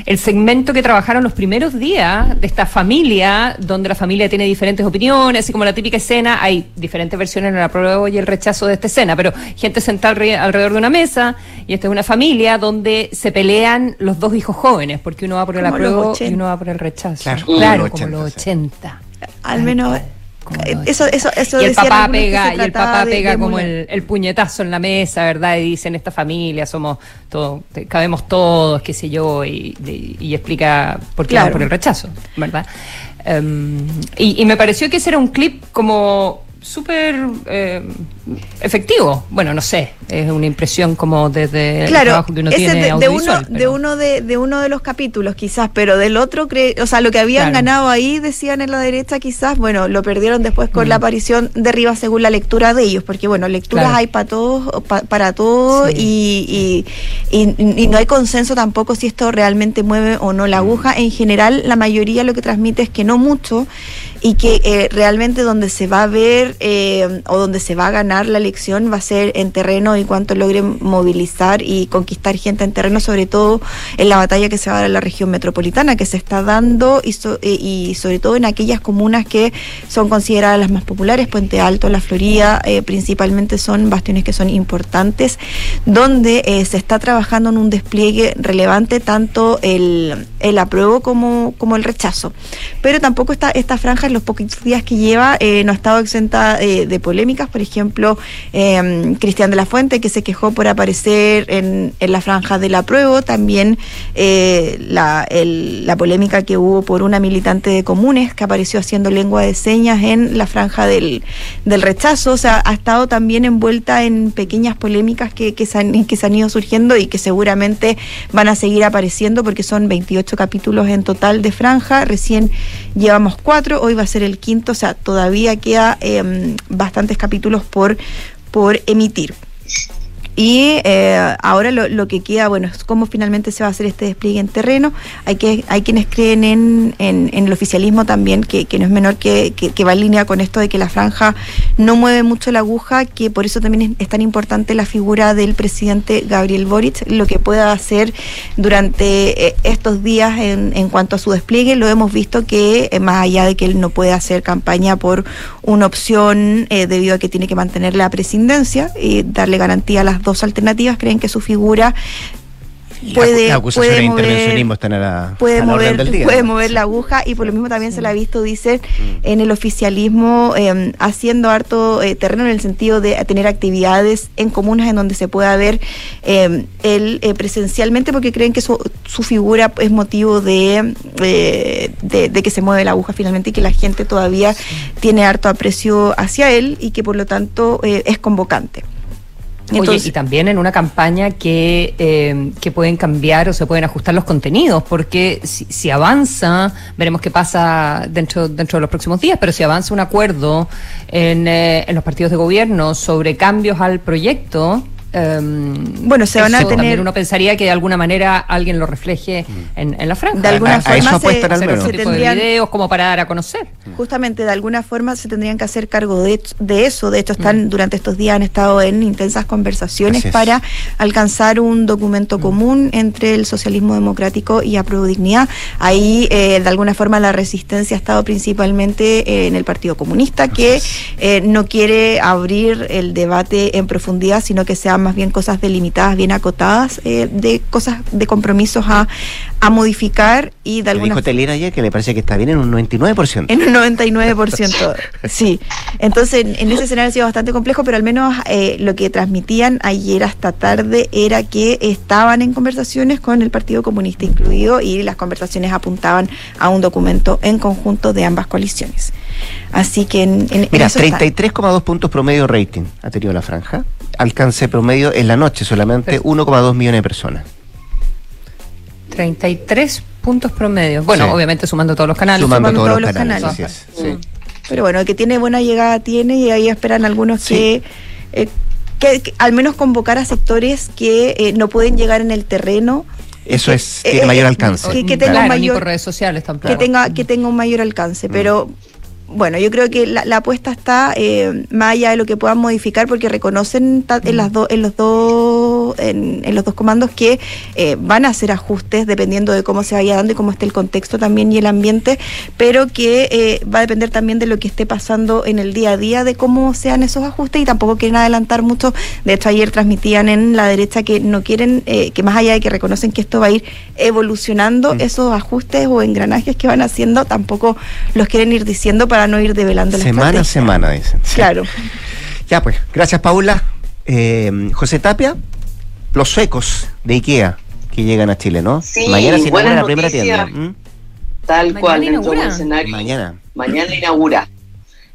T: el segmento que trabajaron los primeros días de esta familia, donde la familia tiene diferentes opiniones, así como la típica escena, hay diferentes versiones en el apruebo y el rechazo de esta escena, pero gente sentada alre- alrededor de una mesa, y esta es una familia donde se pelean los dos hijos jóvenes, porque uno va por el apruebo y
V: 80.
T: uno va por el rechazo.
B: Claro,
T: Claro,
B: como los
T: como
B: 80,
T: los
B: sí.
T: 80.
V: Al menos eh, eso, eso, eso
T: y el papá pega y el papá
V: de-
T: pega
V: de
T: como el, el puñetazo en la mesa verdad y dicen esta familia somos todos cabemos todos qué sé yo y, explica por qué
V: Claro.
T: van por el rechazo verdad Em, y, y me pareció que ese era un clip como súper eh, efectivo bueno no sé es una impresión como desde el
V: Claro,
T: trabajo que uno
V: ese
T: tiene
V: de, de uno, de uno de, de uno de los capítulos quizás, pero del otro, cre- o sea, lo que habían
T: Claro.
V: ganado ahí, decían en la derecha quizás, bueno, lo perdieron después con
T: Mm.
V: la aparición de Rivas según la lectura de ellos, porque bueno, lecturas
T: Claro.
V: hay para todos, pa- para todos y, y, y- y no hay consenso tampoco si esto realmente mueve o no la aguja. En general, la mayoría lo que transmite es que no mucho y que eh, realmente donde se va a ver eh, o donde se va a ganar la elección va a ser en terreno y cuánto logren movilizar y conquistar gente en terreno, sobre todo en la batalla que se va a dar en la región metropolitana, que se está dando y, eh, sobre todo en aquellas comunas que son consideradas las más populares, Puente Alto, La Florida, principalmente son bastiones que son importantes, donde se está trabajando en un despliegue relevante tanto el, el apruebo como, como el rechazo. Pero tampoco está esta franja los poquitos días que lleva eh, no ha estado exenta eh, de polémicas, por ejemplo, eh, Cristian de la Fuente, que se quejó por aparecer en, la franja del apruebo, también eh, la, la polémica que hubo por una militante de comunes que apareció haciendo lengua de señas en la franja del, rechazo, o sea, ha estado también envuelta en pequeñas polémicas que, que, se han, que se han ido surgiendo y que seguramente van a seguir apareciendo porque son 28 capítulos en total de franja, recién llevamos cuatro, hoy va a ser el quinto, o sea, todavía queda em, bastantes capítulos por, por emitir. Y eh, ahora lo, que queda, bueno, es cómo finalmente se va a hacer este despliegue en terreno. Hay que hay quienes creen en, en, el oficialismo también, que, no es menor que, que, que va en línea con esto de que la franja no mueve mucho la aguja, que por eso también es, es tan importante la figura del presidente Gabriel Boric, lo que pueda hacer durante eh, estos días en, en cuanto a su despliegue. Lo hemos visto que, eh, más allá de que él no puede hacer campaña por una opción eh, debido a que tiene que mantener la presidencia y darle garantía a las dos alternativas, creen que su figura puede, mover,
B: intervencionismo están a la,
V: puede
B: a la orden
V: mover,
B: del día.
V: puede mover la aguja y por lo mismo también se la ha visto, dice, en el oficialismo eh, haciendo harto eh, terreno en el sentido de tener actividades en comunas en donde se pueda ver eh, él eh, presencialmente porque creen que su, su figura es motivo de, eh, de, de que se mueve la aguja finalmente y que la gente todavía tiene harto aprecio hacia él y que por lo tanto es convocante.
T: Oye, y también en una campaña que, eh, que pueden cambiar o se pueden ajustar los contenidos, porque si, si avanza, veremos qué pasa dentro, dentro de los próximos días, pero si avanza un acuerdo en, eh, en los partidos de gobierno sobre cambios al proyecto,
V: bueno, se van a
T: También
V: tener-
T: uno pensaría que de alguna manera alguien lo refleje en, en la franja.
V: De alguna
T: A-
V: forma se- se- se
T: de
V: tendrían-
T: videos como para dar a conocer.
V: Justamente de alguna forma se tendrían que hacer cargo de, de eso. De hecho, están durante estos días han estado en intensas conversaciones para alcanzar un documento común entre el socialismo democrático y Apruebo Dignidad. Ahí, eh, de alguna forma, la resistencia ha estado principalmente eh, en el Partido Comunista, que eh, no quiere abrir el debate en profundidad, sino que más bien cosas delimitadas, bien acotadas, eh, de cosas, de compromisos a, a modificar y de alguna
B: dijo Telera ayer que le parece que está bien en un 99%.
V: en un 99%. sí. Entonces, en, ese escenario ha sido bastante complejo, pero al menos eh, lo que transmitían ayer hasta tarde era que estaban en conversaciones con el Partido Comunista incluido y las conversaciones apuntaban a un documento en conjunto de ambas coaliciones. Así que en, en-
B: Mira,
V: eso están.
B: 33,2 puntos promedio rating ha tenido la franja. Alcance promedio en la noche solamente 1,2 millones de personas.
T: 33 puntos promedio. Bueno,
B: Sí.
T: obviamente sumando todos los canales.
B: Sumando todos,
V: todos
B: los canales.
V: canales.
B: así es, sí.
V: Pero bueno, el que tiene buena llegada tiene y ahí esperan algunos que, eh, que, que al menos convocar a sectores que eh, no pueden llegar en el terreno.
B: Eso es,
V: eh,
B: tiene
V: eh,
B: mayor alcance.
V: que- que tenga
T: Claro,
V: mayor-
T: redes sociales tampoco.
V: que tenga que tenga un mayor alcance pero bueno yo creo que la, la apuesta está eh, más allá de lo que puedan modificar porque reconocen ta- en las dos en los dos en, en los dos comandos que eh, van a hacer ajustes dependiendo de cómo se vaya dando y cómo esté el contexto también y el ambiente pero que eh, va a depender también de lo que esté pasando en el día a día de cómo sean esos ajustes y tampoco quieren adelantar mucho de hecho ayer transmitían en la derecha que no quieren eh, que más allá de que reconocen que esto va a ir evolucionando esos ajustes o engranajes que van haciendo tampoco los quieren ir diciendo para no ir develando la
B: Semana a semana, dicen. Sí.
V: Claro.
B: Ya pues, gracias Paula. Eh, José Tapia, los suecos de IKEA que llegan a Chile, ¿no?
U: Sí,
B: Mañana se inaugura la primera tienda. ¿Mm?
U: Tal
T: Mañana
U: cual,
T: inaugura.
U: escenario.
B: Mañana.
U: Mañana inaugura.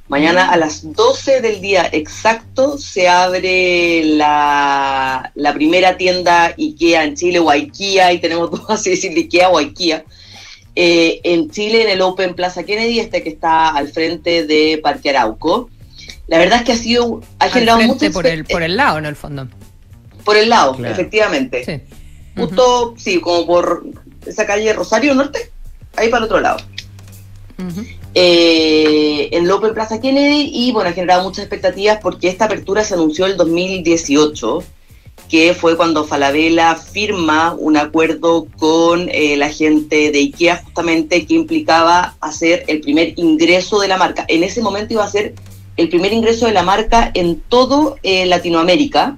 U: Mañana a las 12 del día exacto se abre la, la primera tienda IKEA en Chile, o IKEA, y tenemos *laughs* dos así decir IKEA o IKEA. eh, en Chile, en el Open Plaza Kennedy, este que está al frente de Parque Arauco. La verdad es que ha sido, ha
T: Al
U: generado
T: frente,
U: mucho
T: por el, por el lado, en el fondo.
U: Por el lado,
T: Claro.
U: efectivamente.
T: Sí.
U: Justo, sí, como por esa calle Rosario Norte, ahí para el otro lado. Eh, en López Plaza Kennedy y bueno, ha generado muchas expectativas porque esta apertura se anunció el 2018, que fue cuando Falabella firma un acuerdo con eh, la gente de IKEA justamente que implicaba hacer el primer ingreso de la marca. En ese momento iba a ser el primer ingreso de la marca en todo eh, Latinoamérica.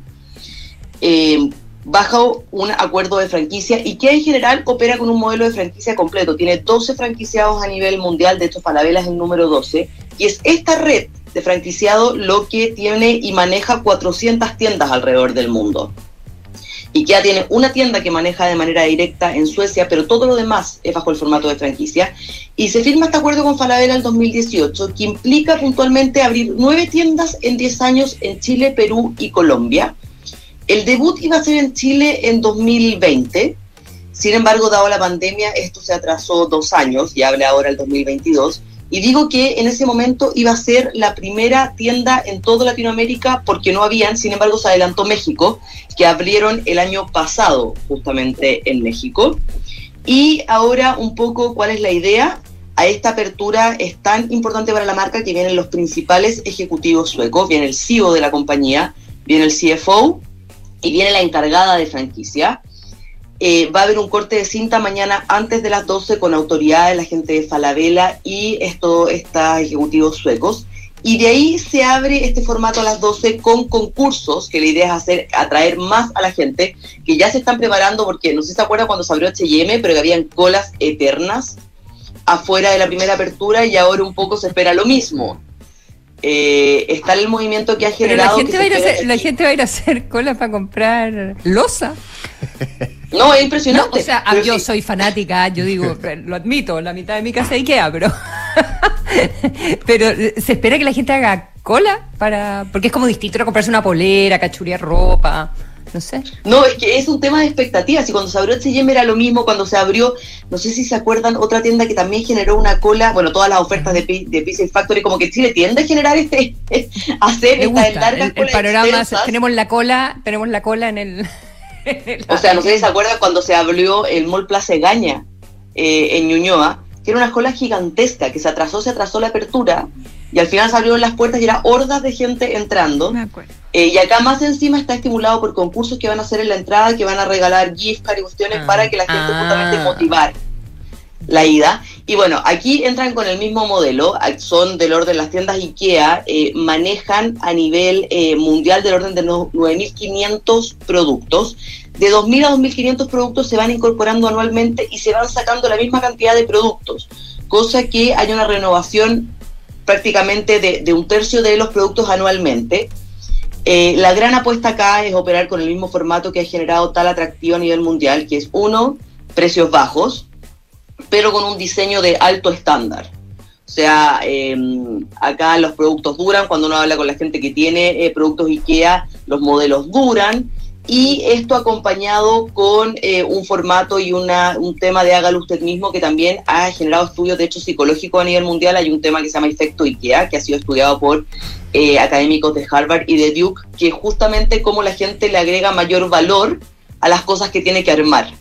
U: Eh, bajo un acuerdo de franquicia y que en general opera con un modelo de franquicia completo. Tiene 12 franquiciados a nivel mundial, de hecho Falabella es el número 12, y es esta red de franquiciado lo que tiene y maneja 400 tiendas alrededor del mundo. IKEA tiene una tienda que maneja de manera directa en Suecia, pero todo lo demás es bajo el formato de franquicia. Y se firma este acuerdo con Falabella en 2018, que implica puntualmente abrir nueve tiendas en 10 años en Chile, Perú y Colombia. El debut iba a ser en Chile en 2020. Sin embargo, dado la pandemia, esto se atrasó dos años y habla ahora el 2022. Y digo que en ese momento iba a ser la primera tienda en toda Latinoamérica porque no habían, sin embargo se adelantó México, que abrieron el año pasado justamente en México. Y ahora un poco cuál es la idea. A esta apertura es tan importante para la marca que vienen los principales ejecutivos suecos, viene el CEO de la compañía, viene el CFO y viene la encargada de franquicia. Eh, va a haber un corte de cinta mañana antes de las 12 con autoridades, la gente de Falabella y esto, estos ejecutivos suecos. Y de ahí se abre este formato a las 12 con concursos, que la idea es hacer, atraer más a la gente, que ya se están preparando, porque no sé si se acuerdan cuando se abrió HM, pero que habían colas eternas afuera de la primera apertura y ahora un poco se espera lo mismo. Eh, está el movimiento que ha generado.
T: la, gente va a ir a hacer, la gente va a ir a hacer cola para comprar losa.
U: No, es impresionante.
T: o sea, yo soy fanática, yo digo, *laughs* lo admito, la mitad de mi casa Ikea, pero. *laughs* pero eh, se espera que la gente haga cola para. Porque es como distinto a comprarse una polera, cachuría ropa. No sé.
U: No, es que es un tema de expectativas. Y cuando se abrió H&M era lo mismo. Cuando se abrió, no sé si se acuerdan, otra tienda que también generó una cola. Bueno, todas las ofertas de, de Pixel Factory, como que Chile tiende a generar este. *laughs* hacer
T: esta larga el, el panorama, tenemos la cola, tenemos la cola en el. *laughs*
U: o sea, no sé si se acuerdan cuando se abrió el Mall Plaza Gaña eh, en Ñuñoa, que era una cola gigantesca, que se atrasó, se atrasó la apertura, y al final se abrieron las puertas y era hordas de gente entrando. Eh, y acá más encima está estimulado por concursos que van a hacer en la entrada, que van a regalar gift cards y cuestiones
T: Ah.
U: para que la gente justamente motivar la ida. Y bueno, aquí entran con el mismo modelo, son del orden, las tiendas IKEA eh, manejan a nivel eh, mundial del orden de no- 9.500 productos. De 2.000 a 2.500 productos se van incorporando anualmente y se van sacando la misma cantidad de productos, cosa que hay una renovación prácticamente de, de un tercio de los productos anualmente. Eh, la gran apuesta acá es operar con el mismo formato que ha generado tal atractivo a nivel mundial, que es uno, precios bajos, pero con un diseño de alto estándar. O sea, eh, acá los productos duran, cuando uno habla con la gente que tiene eh, productos IKEA, los modelos duran, y esto acompañado con eh, un formato y una, un tema de hágalo usted mismo que también ha generado estudios de hecho psicológico a nivel mundial. Hay un tema que se llama efecto IKEA, que ha sido estudiado por eh, académicos de Harvard y de Duke, que justamente cómo la gente le agrega mayor valor a las cosas que tiene que armar.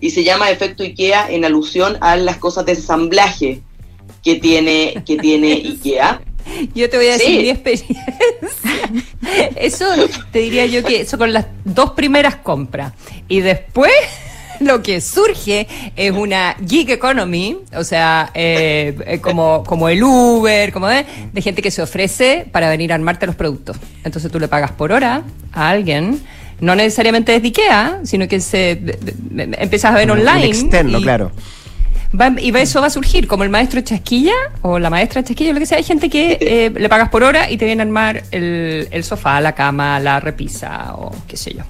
U: Y se llama efecto IKEA en alusión a las cosas de ensamblaje que tiene, que tiene *laughs* IKEA. *laughs*
T: Yo te voy a decir
U: Sí.
T: mi experiencia. *laughs* Eso te diría yo que eso con las dos primeras compras. Y después *laughs* lo que surge es una gig economy, o sea, eh, eh, como, como el Uber, como de, de gente que se ofrece para venir a armarte los productos. Entonces tú le pagas por hora a alguien. No necesariamente desde IKEA, sino que se de- de- de- empiezas a ver
B: Un- un
T: online.
B: externo,
T: y-
B: claro.
T: Va- y eso va a surgir, como el maestro chasquilla o la maestra chasquilla, lo que sea. Hay gente que eh, le pagas por hora y te viene a armar el, el sofá, la cama, la repisa o qué sé yo.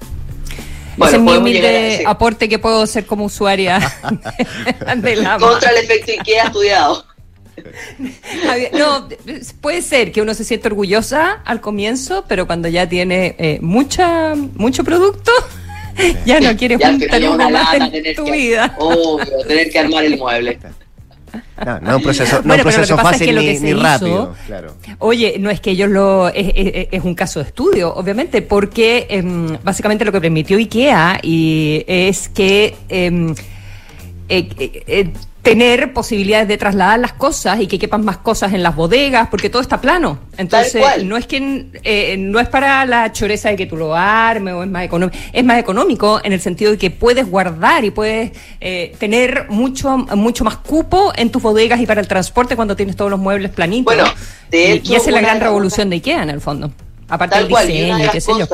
U: Bueno,
T: Ese es mi
U: a
T: humilde aporte que puedo ser como usuaria *laughs* de la
U: Contra el efecto IKEA estudiado. *laughs*
T: No, puede ser que uno se sienta orgullosa al comienzo, pero cuando ya tiene eh, mucha mucho producto, ya no quiere *laughs*
U: Ya al final
T: juntar
U: una
T: más
U: lata
T: en tu
U: que-
T: vida.
U: Obvio, tener que armar el *laughs* mueble.
B: No, no es un proceso, no
T: Bueno,
B: un proceso
T: es
B: fácil
T: que lo
B: ni,
T: que
B: rápido. Claro.
T: Oye, no es que ellos lo. Es, es- es un caso de estudio, obviamente, porque em, básicamente lo que permitió IKEA y es que. em, eh, eh, eh, tener posibilidades de trasladar las cosas y que quepan más cosas en las bodegas, porque todo está plano. Entonces, no es que eh, no es para la choreza de que tú lo armes o es más económico, es más económico en el sentido de que puedes guardar y puedes eh, tener mucho mucho más cupo en tus bodegas y para el transporte cuando tienes todos los muebles planitos.
U: Bueno, de
T: Y-
U: hecho,
T: y esa es la gran revolución de IKEA en el fondo. Aparte del
U: y
T: diseño y qué sé yo.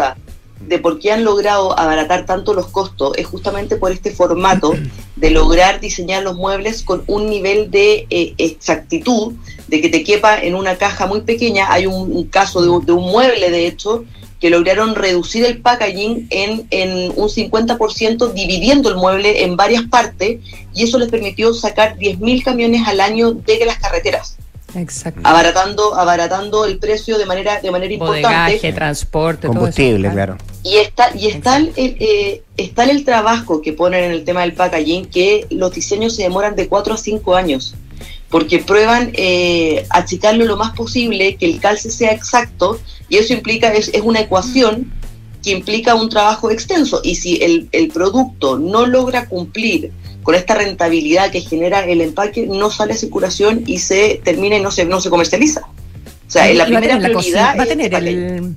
U: De por qué han logrado abaratar tanto los costos es justamente por este formato de lograr diseñar los muebles con un nivel de eh, exactitud, de que te quepa en una caja muy pequeña. Hay un, caso de un, de un mueble, de hecho, que lograron reducir el packaging en, en un 50%, dividiendo el mueble en varias partes, y eso les permitió sacar 10.000 camiones al año de las carreteras
T: Exacto.
U: abaratando abaratando el precio de manera de manera importante
T: transporte,
B: Combustible,
T: todo eso.
B: claro.
U: y está y está el, el, eh, está el trabajo que ponen en el tema del packaging que los diseños se demoran de 4 a 5 años porque prueban eh, achicarlo lo más posible, que el calce sea exacto, y eso implica, es, es una ecuación que implica un trabajo extenso, y si el, el producto no logra cumplir con esta rentabilidad que genera el empaque, no sale a circulación y se termina y no se, no se comercializa. O sea,
T: Y
U: la primera
T: la
U: prioridad
T: va a tener el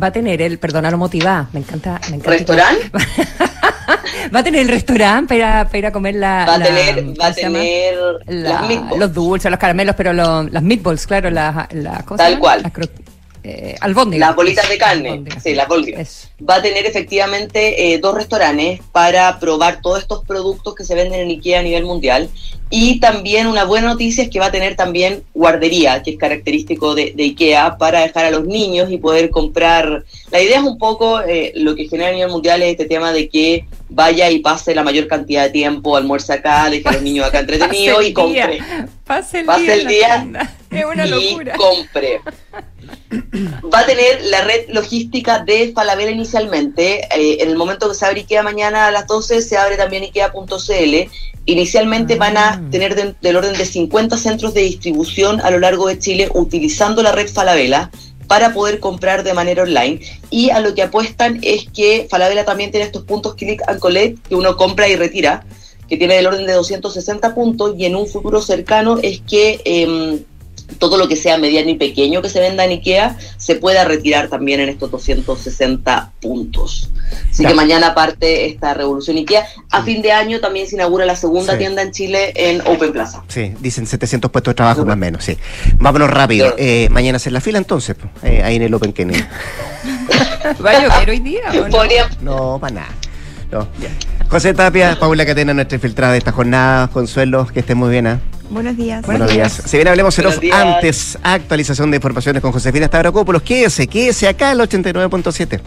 T: va a tener el perdona lo motivada me encanta me encanta
U: ¿Restaurante? *laughs*
T: va a tener el restaurante para, para ir a comer la
U: Va a
T: la-
U: tener, va a tener
T: La-
U: las meatballs.
T: los dulces los caramelos pero lo- las meatballs claro las las ¿cómo se
U: Tal cual.
T: Las eh, albóndigas.
U: Las bolitas de carne, sí, las bolitas. Va a tener efectivamente eh, dos restaurantes para probar todos estos productos que se venden en IKEA a nivel mundial. Y también una buena noticia es que va a tener también guardería, que es característico de, de IKEA, para dejar a los niños y poder comprar. La idea es un poco eh, lo que genera a nivel mundial es este tema de que vaya y pase la mayor cantidad de tiempo, almuerce acá, deje a los niños acá *laughs* entretenidos y compre.
T: día, Pase el
U: Pase
T: día.
U: el día. *laughs*
T: Es una
U: y
T: locura.
U: compre. Va a tener la red logística de Falabella inicialmente. Eh, en el momento que se abre IKEA mañana a las 12, se abre también IKEA.cl. Inicialmente van
T: Ah.
U: a tener de- del orden de 50 centros de distribución a lo largo de Chile utilizando la red Falabella para poder comprar de manera online. Y a lo que apuestan es que Falabella también tiene estos puntos click and collect que uno compra y retira, que tiene del orden de 260 puntos y en un futuro cercano es que em, todo lo que sea mediano y pequeño que se venda en IKEA se pueda retirar también en estos 260 puntos. Así
B: Ya.
U: que mañana parte esta revolución IKEA. A fin de año también se inaugura la segunda
B: Sí.
U: tienda en Chile en Open Plaza.
B: Sí, dicen 700 puestos de trabajo más o menos, sí. Vámonos rápido. Eh, mañana hacer la fila entonces, eh, ahí en el Open Kennedy. *laughs*
T: ¿Va a llover hoy día? o no?
B: No, para nada. No. José Tapia, Paula Catena, nuestra infiltrada de esta jornada. Consuelo, que esté muy bien. ¿ah?
V: Buenos días.
B: Buenos días. Si bien hablemos en off, antes, actualización de informaciones con Josefina Stavrakopoulos. Quédese, quédese acá el 89.7.